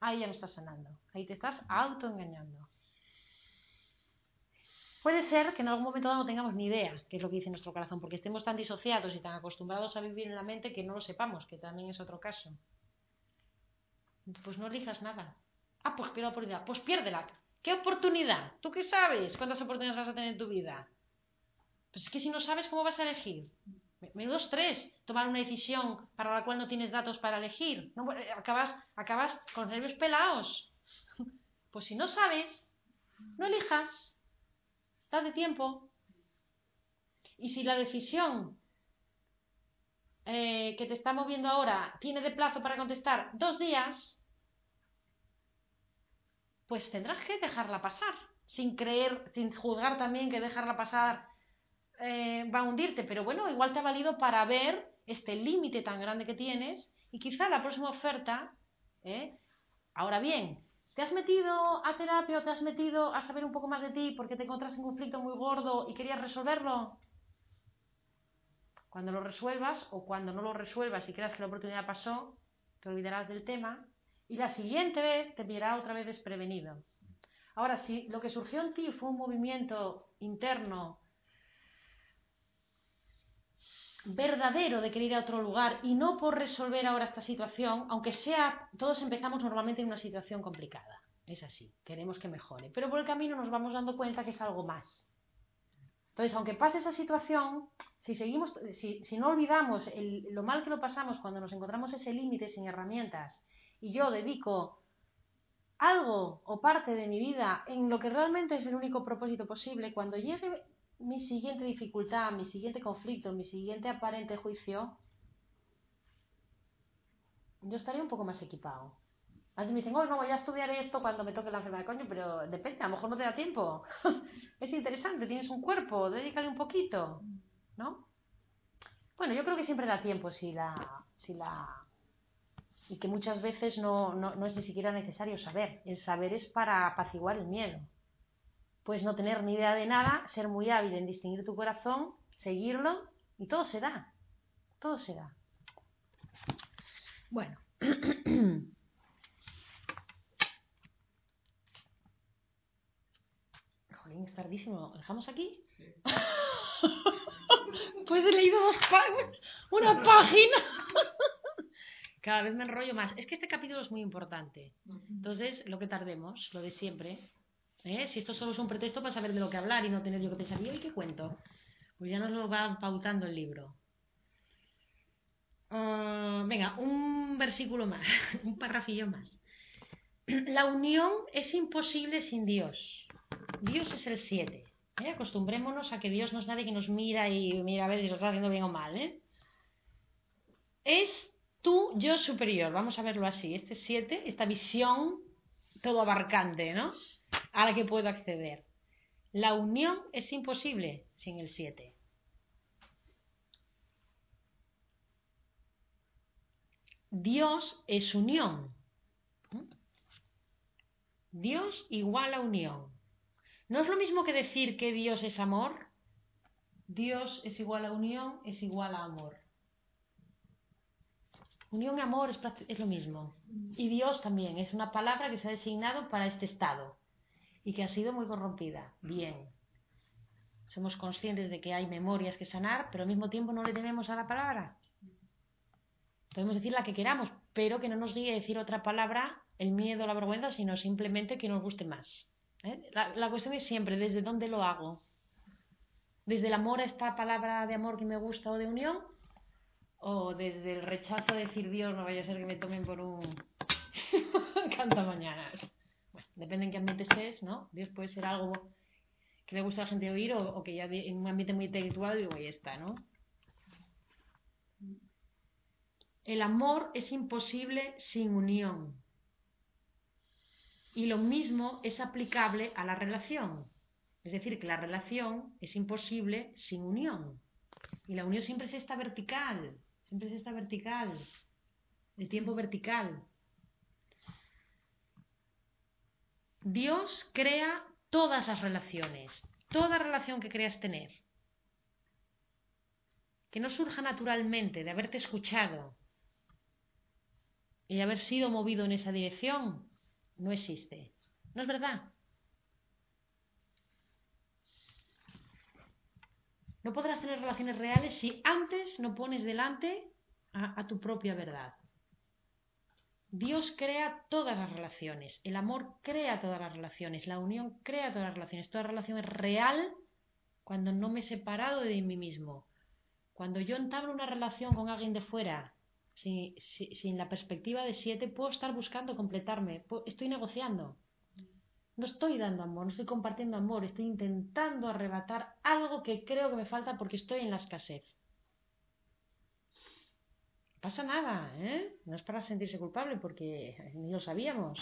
Ahí ya no estás sanando, ahí te estás autoengañando. Puede ser que en algún momento no tengamos ni idea qué es lo que dice nuestro corazón, porque estemos tan disociados y tan acostumbrados a vivir en la mente que no lo sepamos, que también es otro caso. Pues no elijas nada. Ah, pues quiero oportunidad. Pues piérdela. ¿Qué oportunidad? ¿Tú qué sabes cuántas oportunidades vas a tener en tu vida? Pues es que si no sabes, ¿cómo vas a elegir? Menudo estrés tomar una decisión para la cual no tienes datos para elegir. Eh, acabas, acabas con nervios pelados. *laughs* Pues si no sabes, no elijas. Date tiempo. Y si la decisión eh, que te está moviendo ahora tiene de plazo para contestar dos días, pues tendrás que dejarla pasar, sin creer, sin juzgar también que dejarla pasar eh, va a hundirte, pero bueno, igual te ha valido para ver este límite tan grande que tienes y quizá la próxima oferta, ¿eh? ahora bien, ¿te has metido a terapia o te has metido a saber un poco más de ti porque te encontras en un conflicto muy gordo y querías resolverlo? Cuando lo resuelvas o cuando no lo resuelvas y creas que la oportunidad pasó, te olvidarás del tema y la siguiente vez te mirará otra vez desprevenido. Ahora, si lo que surgió en ti fue un movimiento interno verdadero de querer ir a otro lugar y no por resolver ahora esta situación, aunque sea, todos empezamos normalmente en una situación complicada. Es así, queremos que mejore. Pero por el camino nos vamos dando cuenta que es algo más. Entonces, aunque pase esa situación, si, seguimos, si, no olvidamos lo mal que lo pasamos cuando nos encontramos ese límite sin herramientas, y yo dedico algo o parte de mi vida en lo que realmente es el único propósito posible, cuando llegue mi siguiente dificultad, mi siguiente conflicto, mi siguiente aparente juicio, yo estaría un poco más equipado. A veces me dicen, oh, no, voy a estudiar esto cuando me toque la enfermedad, coño, pero depende, a lo mejor no te da tiempo. *laughs* es interesante, tienes un cuerpo, dedícale un poquito, ¿no? Bueno, yo creo que siempre da tiempo si la, si la y que muchas veces no, no, es ni siquiera necesario saber. El saber es para apaciguar el miedo. Puedes no tener ni idea de nada, ser muy hábil en distinguir tu corazón, seguirlo y todo se da. Todo se da. Bueno. *coughs* Jolín, es tardísimo. ¿Lo dejamos aquí? *laughs* pues he leído dos páginas. Una página. *laughs* Cada vez me enrollo más. Es que este capítulo es muy importante. Entonces, lo que tardemos, lo de siempre. ¿eh? Si esto solo es un pretexto para saber de lo que hablar y no tener yo que pensar, ¿y qué cuento? Pues ya nos lo va pautando el libro. Ah, venga, un versículo más, *laughs* un parrafillo más. La unión es imposible sin Dios. Dios es el 7. ¿eh? Acostumbrémonos a que Dios no es nadie que nos mira y mira a ver si lo está haciendo bien o mal. ¿eh? Es tú, yo superior, vamos a verlo así, este 7, esta visión todo abarcante, ¿no? A la que puedo acceder. La unión es imposible sin el 7. Dios es unión. Dios igual a unión. ¿No es lo mismo que decir que Dios es amor? Dios es igual a unión, es igual a amor. Unión y amor es, lo mismo. Y Dios también es una palabra que se ha designado para este estado y que ha sido muy corrompida. Bien. Somos conscientes de que hay memorias que sanar, pero al mismo tiempo no le tememos a la palabra. Podemos decir la que queramos, pero que no nos guíe decir otra palabra, el miedo la vergüenza, sino simplemente que nos guste más. ¿eh? La, la cuestión es siempre, ¿desde dónde lo hago? ¿Desde el amor a esta palabra de amor que me gusta o de unión? O desde el rechazo de decir Dios, no vaya a ser que me tomen por un *laughs* canta mañanas. Bueno, depende en qué ambiente estés, ¿no? Dios puede ser algo que le gusta a la gente oír o, que ya en un ambiente muy intelectual digo, ahí está, ¿no? El amor es imposible sin unión. Y lo mismo es aplicable a la relación. Es decir, que la relación es imposible sin unión. Y la unión siempre es esta vertical. Siempre es esta vertical, el tiempo vertical. Dios crea todas las relaciones, toda relación que creas tener. Que no surja naturalmente de haberte escuchado y haber sido movido en esa dirección, no existe. ¿No es verdad? No podrás tener relaciones reales si antes no pones delante a, tu propia verdad. Dios crea todas las relaciones, el amor crea todas las relaciones, la unión crea todas las relaciones. Toda relación es real cuando no me he separado de mí mismo. Cuando yo entablo una relación con alguien de fuera, sin, sin la perspectiva de siete, puedo estar buscando completarme, estoy negociando. No estoy dando amor, no estoy compartiendo amor, estoy intentando arrebatar algo que creo que me falta porque estoy en la escasez. No pasa nada, ¿eh? No es para sentirse culpable porque *laughs* ni lo sabíamos.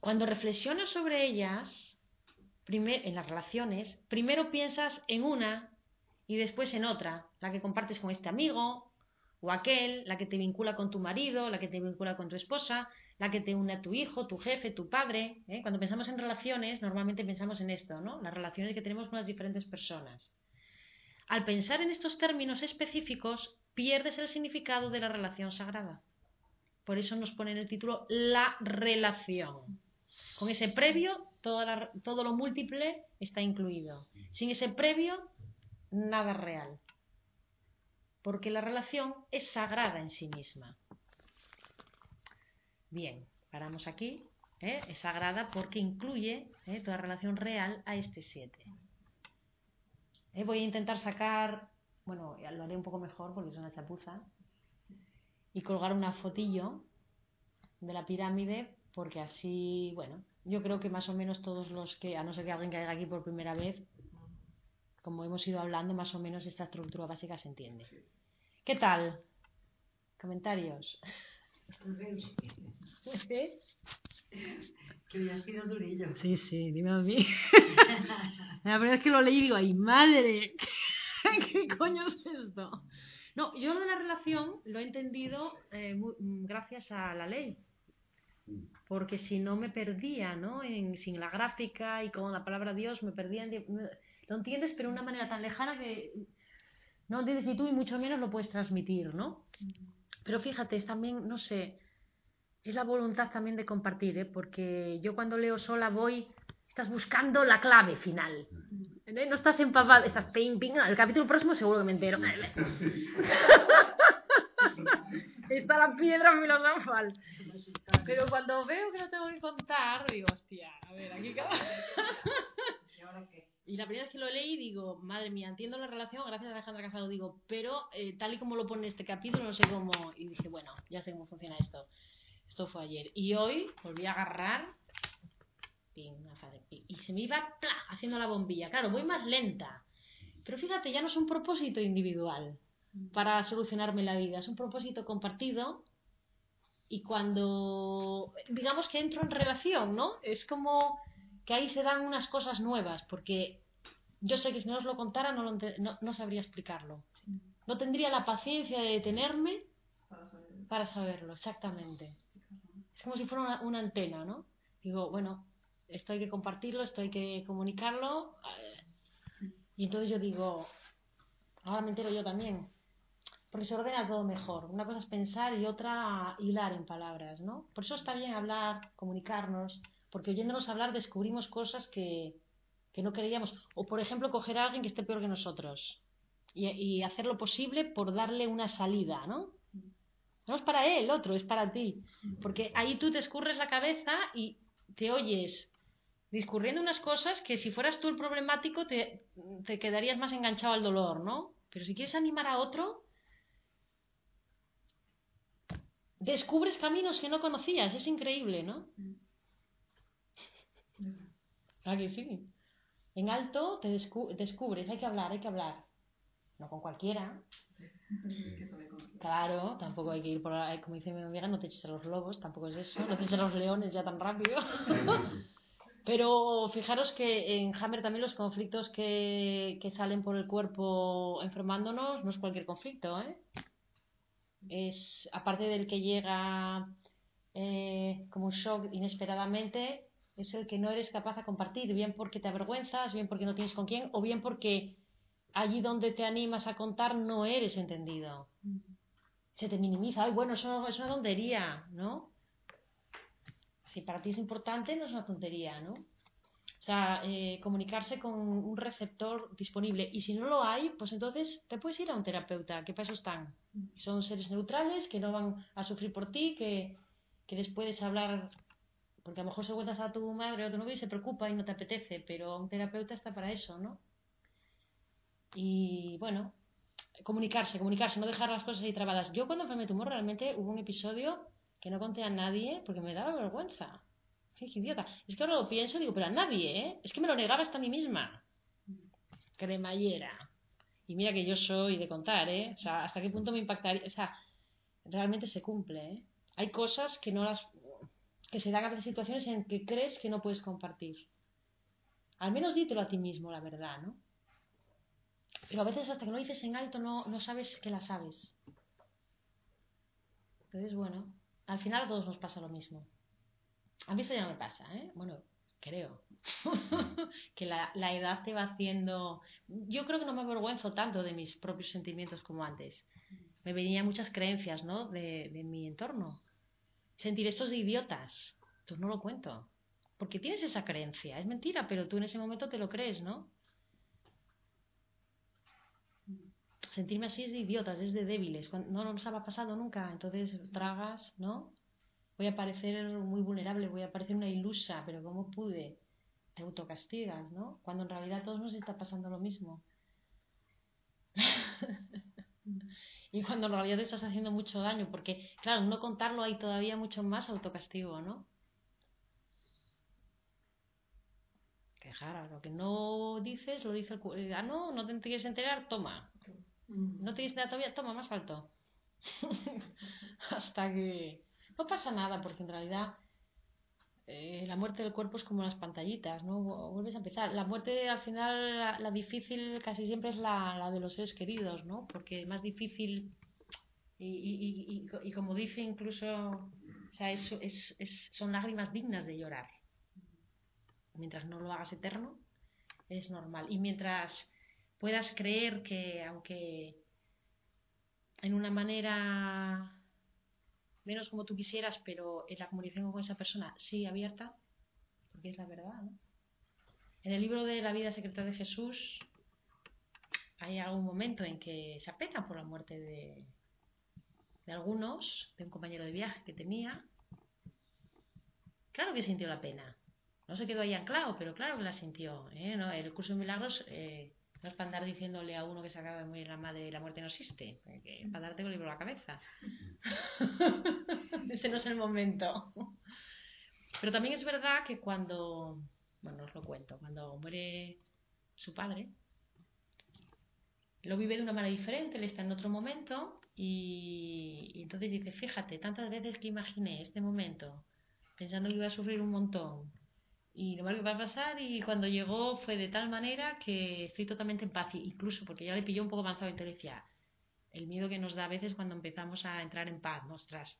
Cuando reflexionas sobre ellas, en las relaciones, primero piensas en una y después en otra, la que compartes con este amigo o aquel, la que te vincula con tu marido, la que te vincula con tu esposa, la que te une a tu hijo, tu jefe, tu padre. ¿eh? Cuando pensamos en relaciones, normalmente pensamos en esto, ¿no? Las relaciones que tenemos con las diferentes personas. Al pensar en estos términos específicos, pierdes el significado de la relación sagrada. Por eso nos pone en el título la relación. Con ese previo, todo lo múltiple está incluido. Sin ese previo, nada real. Porque la relación es sagrada en sí misma. Bien, paramos aquí. ¿eh? Es sagrada porque incluye ¿eh? toda relación real a este 7. ¿Eh? Voy a intentar sacar, bueno, lo haré un poco mejor porque es una chapuza, y colgar una fotillo de la pirámide, porque así, bueno, yo creo que más o menos todos los que, a no ser que alguien caiga aquí por primera vez, como hemos ido hablando, más o menos esta estructura básica se entiende. ¿Qué tal? ¿Comentarios? ¿Eh? *laughs* Que hubiera sido durillo. Sí, sí, dime a mí. *laughs* la verdad es que lo leí y digo, ¡ay, madre! *laughs* ¿Qué coño es esto? No, yo lo de la relación lo he entendido eh, mm, gracias a la ley. Porque si no me perdía, ¿no? En, sin la gráfica y con la palabra Dios me perdía. lo entiendes, pero de una manera tan lejana que no entiendes ni tú y mucho menos lo puedes transmitir, ¿no? Pero fíjate, es también, no sé, es la voluntad también de compartir, ¿eh? porque yo cuando leo sola voy, estás buscando la clave final. ¿eh? No estás empapado, estás ping, ping. El capítulo próximo seguro que me entero. *laughs* Está la piedra filosofal. Pero cuando veo que no tengo que contar, digo, hostia, a ver, aquí. ¿Y ahora qué? Y la primera vez que lo leí digo, madre mía, entiendo la relación, gracias a Alejandra Casado, digo, pero eh, tal y como lo pone este capítulo, no sé cómo. Y dije, bueno, ya sé cómo funciona esto. Esto fue ayer. Y hoy volví a agarrar. y se me iba haciendo la bombilla. Claro, voy más lenta. Pero fíjate, ya no es un propósito individual para solucionarme la vida, es un propósito compartido. Y cuando, digamos que entro en relación, ¿no? Es como que ahí se dan unas cosas nuevas, porque yo sé que si no os lo contara no, no, sabría explicarlo. No tendría la paciencia de detenerme para saberlo, exactamente como si fuera una, antena, ¿no? Digo, bueno, esto hay que compartirlo, esto hay que comunicarlo. Eh, y entonces yo digo, ahora me entero yo también. Porque se ordena todo mejor. Una cosa es pensar y otra hilar en palabras, ¿no? Por eso está bien hablar, comunicarnos, porque oyéndonos hablar descubrimos cosas que, que no creíamos. O, por ejemplo, coger a alguien que esté peor que nosotros y, hacer lo posible por darle una salida, ¿no? No es para él, otro, es para ti. Porque ahí tú te escurres la cabeza y te oyes discurriendo unas cosas que si fueras tú el problemático te, te quedarías más enganchado al dolor, ¿no? Pero si quieres animar a otro, descubres caminos que no conocías, es increíble, ¿no? ¿A que sí? En alto te descubres, hay que hablar, hay que hablar. No con cualquiera. Claro, tampoco hay que ir por ahí, como dice mi amiga, no te eches a los lobos, tampoco es eso, no te eches a los leones ya tan rápido. *laughs* Pero fijaros que en Hammer también los conflictos que, que, salen por el cuerpo enfermándonos no es cualquier conflicto, ¿eh? Es, aparte del que llega eh, como un shock inesperadamente, es el que no eres capaz de compartir, bien porque te avergüenzas, bien porque no tienes con quién, o bien porque allí donde te animas a contar no eres entendido se te minimiza. Ay, bueno, eso es una tontería, ¿no? Si para ti es importante, no es una tontería, ¿no? O sea, eh, comunicarse con un receptor disponible. Y si no lo hay, pues entonces te puedes ir a un terapeuta, que para eso están. Son seres neutrales que no van a sufrir por ti, que, que les puedes hablar, porque a lo mejor se cuentas a tu madre o a tu novio y se preocupa y no te apetece, pero un terapeuta está para eso, ¿no? Y bueno, comunicarse, comunicarse, no dejar las cosas ahí trabadas. Yo cuando me tumor realmente hubo un episodio que no conté a nadie porque me daba vergüenza. Qué idiota. Es que ahora lo pienso y digo, pero a nadie, ¿eh? Es que me lo negaba hasta a mí misma. Cremallera. Y mira que yo soy de contar, ¿eh? O sea, hasta qué punto me impactaría. O sea, realmente se cumple, ¿eh? Hay cosas que no las. Que se dan a veces situaciones en que crees que no puedes compartir. Al menos dítelo a ti mismo, la verdad, ¿no? Pero a veces hasta que no dices en alto no, no sabes que la sabes. Entonces, bueno, al final a todos nos pasa lo mismo. A mí eso ya no me pasa, ¿eh? Bueno, creo. *laughs* que la, la, edad te va haciendo... Yo creo que no me avergüenzo tanto de mis propios sentimientos como antes. Me venían muchas creencias, ¿no? De, de mi entorno. Sentir estos de idiotas. Pues no lo cuento. Porque tienes esa creencia. Es mentira, pero tú en ese momento te lo crees, ¿no? sentirme así es de idiotas, es de débiles. No nos ha pasado nunca, entonces tragas, ¿no? Voy a parecer muy vulnerable, voy a parecer una ilusa, pero ¿cómo pude? Te autocastigas, ¿no? Cuando en realidad a todos nos está pasando lo mismo. *laughs* y cuando en realidad te estás haciendo mucho daño, porque claro, no contarlo hay todavía mucho más autocastigo, ¿no? Quejar, lo que no dices, lo dice el cu- eh, Ah, no, no te quieres enterar, toma. Mm. No te dices nada todavía, toma más alto. *laughs* Hasta que... No pasa nada, porque en realidad eh, la muerte del cuerpo es como las pantallitas, ¿no? Vu- Vuelves a empezar. La muerte, al final, la, la difícil casi siempre es la, la de los seres queridos, ¿no? Porque más difícil, y, y- y- y como dice incluso, o sea, es, es- es- son lágrimas dignas de llorar. Mientras no lo hagas eterno, es normal. Y mientras puedas creer que, aunque en una manera menos como tú quisieras, pero en la comunicación con esa persona sí abierta, porque es la verdad. En el libro de La vida secreta de Jesús hay algún momento en que se apena por la muerte de, de algunos, de un compañero de viaje que tenía. Claro que sintió la pena. No se quedó ahí anclado, pero claro que la sintió. ¿eh? El curso de milagros eh, no es para andar diciéndole a uno que se acaba de morir la madre la muerte no existe, es para darte con el libro a la cabeza. *laughs* Ese no es el momento. Pero también es verdad que cuando, bueno, os lo cuento, cuando muere su padre, lo vive de una manera diferente, él está en otro momento y, y entonces dice, fíjate, tantas veces que imaginé este momento, pensando que iba a sufrir un montón y lo malo que va a pasar y cuando llegó fue de tal manera que estoy totalmente en paz, incluso porque ya le pilló un poco avanzado y te decía, el miedo que nos da a veces cuando empezamos a entrar en paz, ¿no? ostras,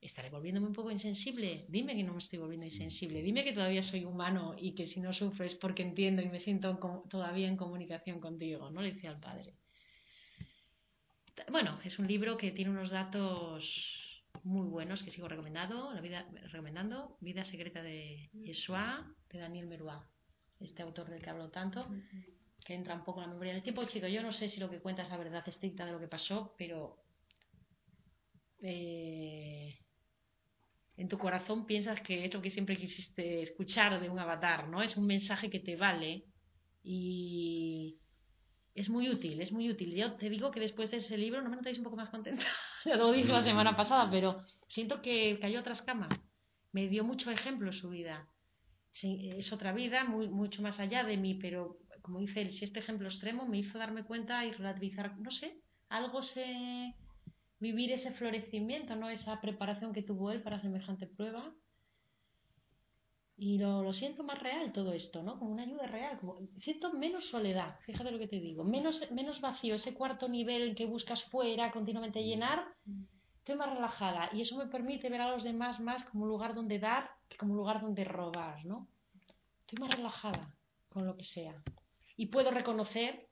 estaré volviéndome un poco insensible, dime que no me estoy volviendo insensible, dime que todavía soy humano y que si no sufro es porque entiendo y me siento todavía en comunicación contigo, ¿no? Le decía al padre. Bueno, es un libro que tiene unos datos muy buenos que sigo recomendando, la vida, recomendando, Vida secreta de Yeshua, de Daniel Meruá, este autor del que hablo tanto, que entra un poco en la memoria del tiempo. Chico, yo no sé si lo que cuenta es la verdad estricta de lo que pasó, pero eh, en tu corazón piensas que es lo que siempre quisiste escuchar de un avatar, ¿no? Es un mensaje que te vale y es muy útil, es muy útil. Yo te digo que después de ese libro no me notáis un poco más contenta. Ya *laughs* lo dije la semana pasada, pero siento que cayó a otras camas. Me dio mucho ejemplo su vida. Sí, es otra vida, muy, mucho más allá de mí, pero como dice él, si este ejemplo extremo me hizo darme cuenta y relativizar, no sé, algo se... vivir ese florecimiento, ¿no? Esa preparación que tuvo él para semejante prueba. Y lo, lo siento más real todo esto, ¿no? Como una ayuda real. Como, siento menos soledad, fíjate lo que te digo. Menos, menos vacío, ese cuarto nivel que buscas fuera, continuamente llenar. Estoy más relajada y eso me permite ver a los demás más como un lugar donde dar que como un lugar donde robar, ¿no? Estoy más relajada con lo que sea. Y puedo reconocer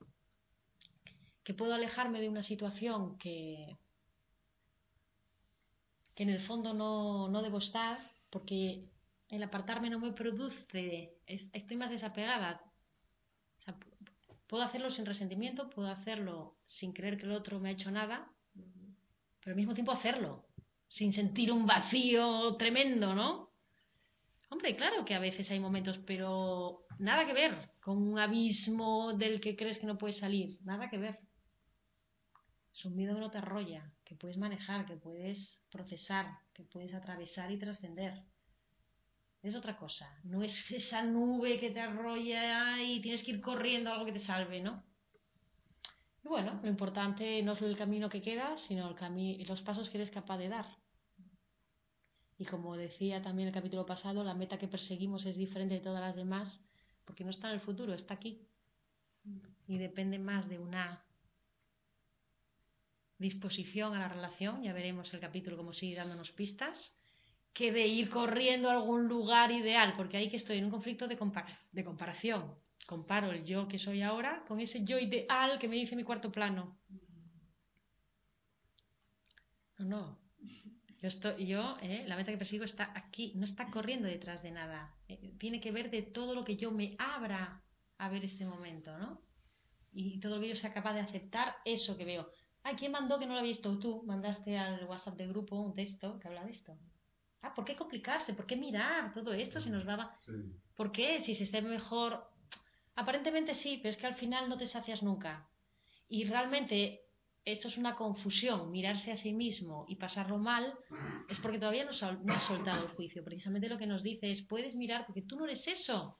que puedo alejarme de una situación que, que en el fondo no, no debo estar porque el apartarme no me produce, es- estoy más desapegada. Puedo hacerlo sin resentimiento, puedo hacerlo sin creer que el otro me ha hecho nada, pero al mismo tiempo hacerlo, sin sentir un vacío tremendo, ¿no? Hombre, claro que a veces hay momentos, pero nada que ver con un abismo del que crees que no puedes salir, nada que ver. Es un miedo que no te arrolla, que puedes manejar, que puedes procesar, que puedes atravesar y trascender. Es otra cosa, no es *laughs* esa nube que te arrolla y tienes que ir corriendo a algo que te salve, ¿no? Y bueno, lo importante no es el camino que queda, sino el cami- los pasos que eres capaz de dar. Y como decía también el capítulo pasado, la meta que perseguimos es diferente de todas las demás, porque no está en el futuro, está aquí. Y depende más de una disposición a la relación, ya veremos el capítulo como sigue dándonos pistas, que de ir corriendo a algún lugar ideal, porque ahí que estoy en un conflicto de, compa- de comparación. Comparo el yo que soy ahora con ese yo ideal que me dice mi cuarto plano. No, no. Yo, estoy, yo eh, la meta que persigo está aquí, no está corriendo detrás de nada. Eh, tiene que ver de todo lo que yo me abra a ver este momento, ¿no? Y todo lo que yo sea capaz de aceptar eso que veo. Ay, ¿quién mandó que no lo habías visto tú? Mandaste al WhatsApp del grupo un texto que habla de esto. Ah, ¿por qué complicarse? ¿Por qué mirar todo esto si nos va... Sí. ¿Por qué? Si se esté mejor... Aparentemente sí, pero es que al final no te sacias nunca. Y realmente esto es una confusión, mirarse a sí mismo y pasarlo mal, es porque todavía no, no has soltado el juicio. Precisamente lo que nos dice es, puedes mirar porque tú no eres eso.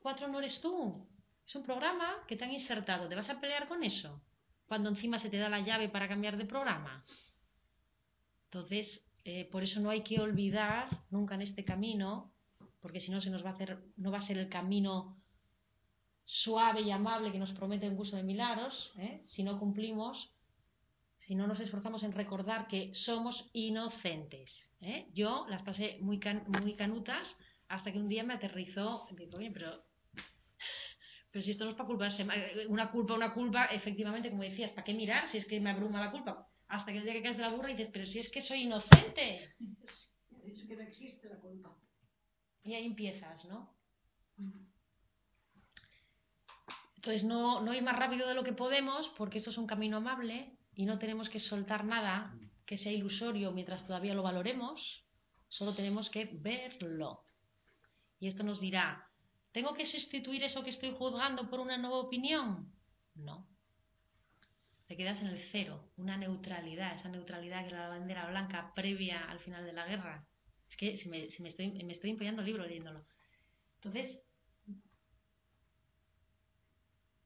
Cuatro no eres tú. Es un programa que te han insertado. ¿Te vas a pelear con eso? Cuando encima se te da la llave para cambiar de programa. Entonces, eh, por eso no hay que olvidar nunca en este camino, porque si no se nos va a hacer, no va a ser el camino suave y amable que nos promete un curso de milagros, ¿eh? si no cumplimos, si no nos esforzamos en recordar que somos inocentes. ¿eh? Yo las pasé muy, can- muy canutas hasta que un día me aterrizó, digo, oye, pero, pero si esto no es para culparse, una culpa, una culpa, efectivamente, como decías, ¿para qué mirar si es que me abruma la culpa? Hasta que el día que caes de la burra y dices, pero si es que soy inocente. Es que no existe la culpa. Y ahí empiezas, ¿no? Entonces no, no ir más rápido de lo que podemos, porque esto es un camino amable y no tenemos que soltar nada que sea ilusorio mientras todavía lo valoremos, solo tenemos que verlo. Y esto nos dirá, ¿tengo que sustituir eso que estoy juzgando por una nueva opinión? No. Te quedas en el cero, una neutralidad, esa neutralidad que era la bandera blanca previa al final de la guerra. Es que se me, se me estoy, me estoy el libro leyéndolo. Entonces,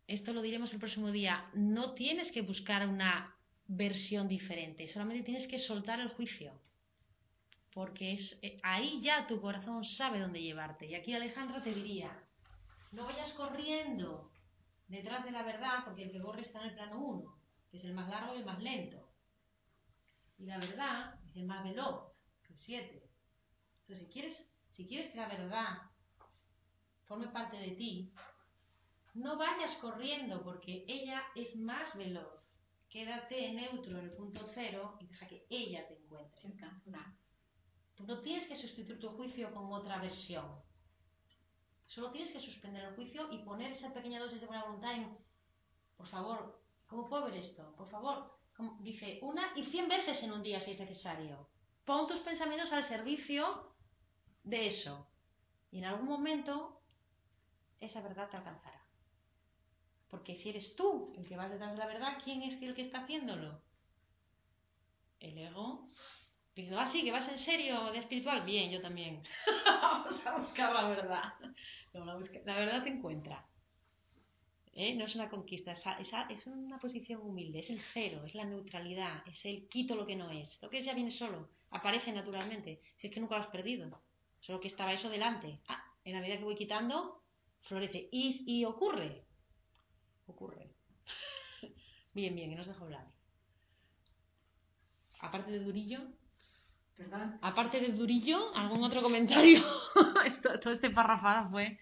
esto lo diremos el próximo día. No tienes que buscar una versión diferente, solamente tienes que soltar el juicio. Porque es eh, ahí ya tu corazón sabe dónde llevarte. Y aquí Alejandra te diría, no vayas corriendo detrás de la verdad, porque el que corre está en el plano 1, que es el más largo y el más lento. Y la verdad es el más veloz, el 7. Entonces, si quieres, si quieres que la verdad forme parte de ti, no vayas corriendo porque ella es más veloz. Quédate neutro en el punto cero y deja que ella te encuentre. Tú no tienes que sustituir tu juicio con otra versión. Solo tienes que suspender el juicio y poner esa pequeña dosis de buena voluntad en, por favor, ¿cómo puedo ver esto? Por favor, dice una y cien veces en un día si es necesario. Pon tus pensamientos al servicio de eso. Y en algún momento esa verdad te alcanzará. Porque si eres tú el que vas detrás de la verdad, ¿quién es el que está haciéndolo? El ego. Diciendo, ah, sí, que vas en serio de espiritual. Bien, yo también. *laughs* Vamos a buscar la verdad. La verdad te encuentra. ¿Eh? No es una conquista, esa- esa- es una posición humilde, es el cero, es la neutralidad, es el quito lo que no es. Lo que es ya viene solo, aparece naturalmente. Si es que nunca lo has perdido, solo que estaba eso delante. Ah, en la medida que voy quitando, florece. Y, y ocurre, ocurre. *laughs* bien, bien, que nos dejo hablar. Aparte de Durillo, ¿Perdón? aparte de Durillo, ¿algún otro comentario? *laughs* Esto- todo este parrafada fue.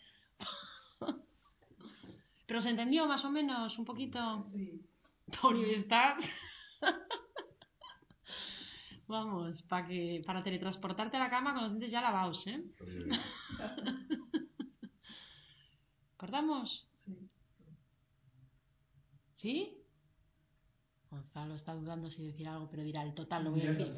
Pero se entendió más o menos un poquito. Sí. Torio está. *laughs* Vamos, para que para teletransportarte a la cama con los dientes ya lavados, ¿eh? *laughs* ¿Cortamos? Sí. ¿Sí? Gonzalo está dudando si decir algo, pero dirá el total, voy a decir.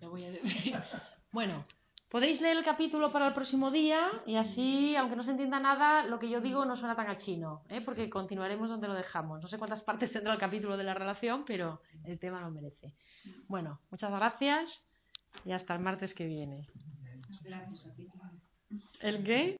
Lo voy a decir. *laughs* Bueno, podéis leer el capítulo para el próximo día y así, aunque no se entienda nada, lo que yo digo no suena tan a chino, ¿eh? porque continuaremos donde lo dejamos. No sé cuántas partes tendrá el capítulo de la relación, pero el tema lo merece. Bueno, muchas gracias y hasta el martes que viene. Gracias a ti. ¿El qué?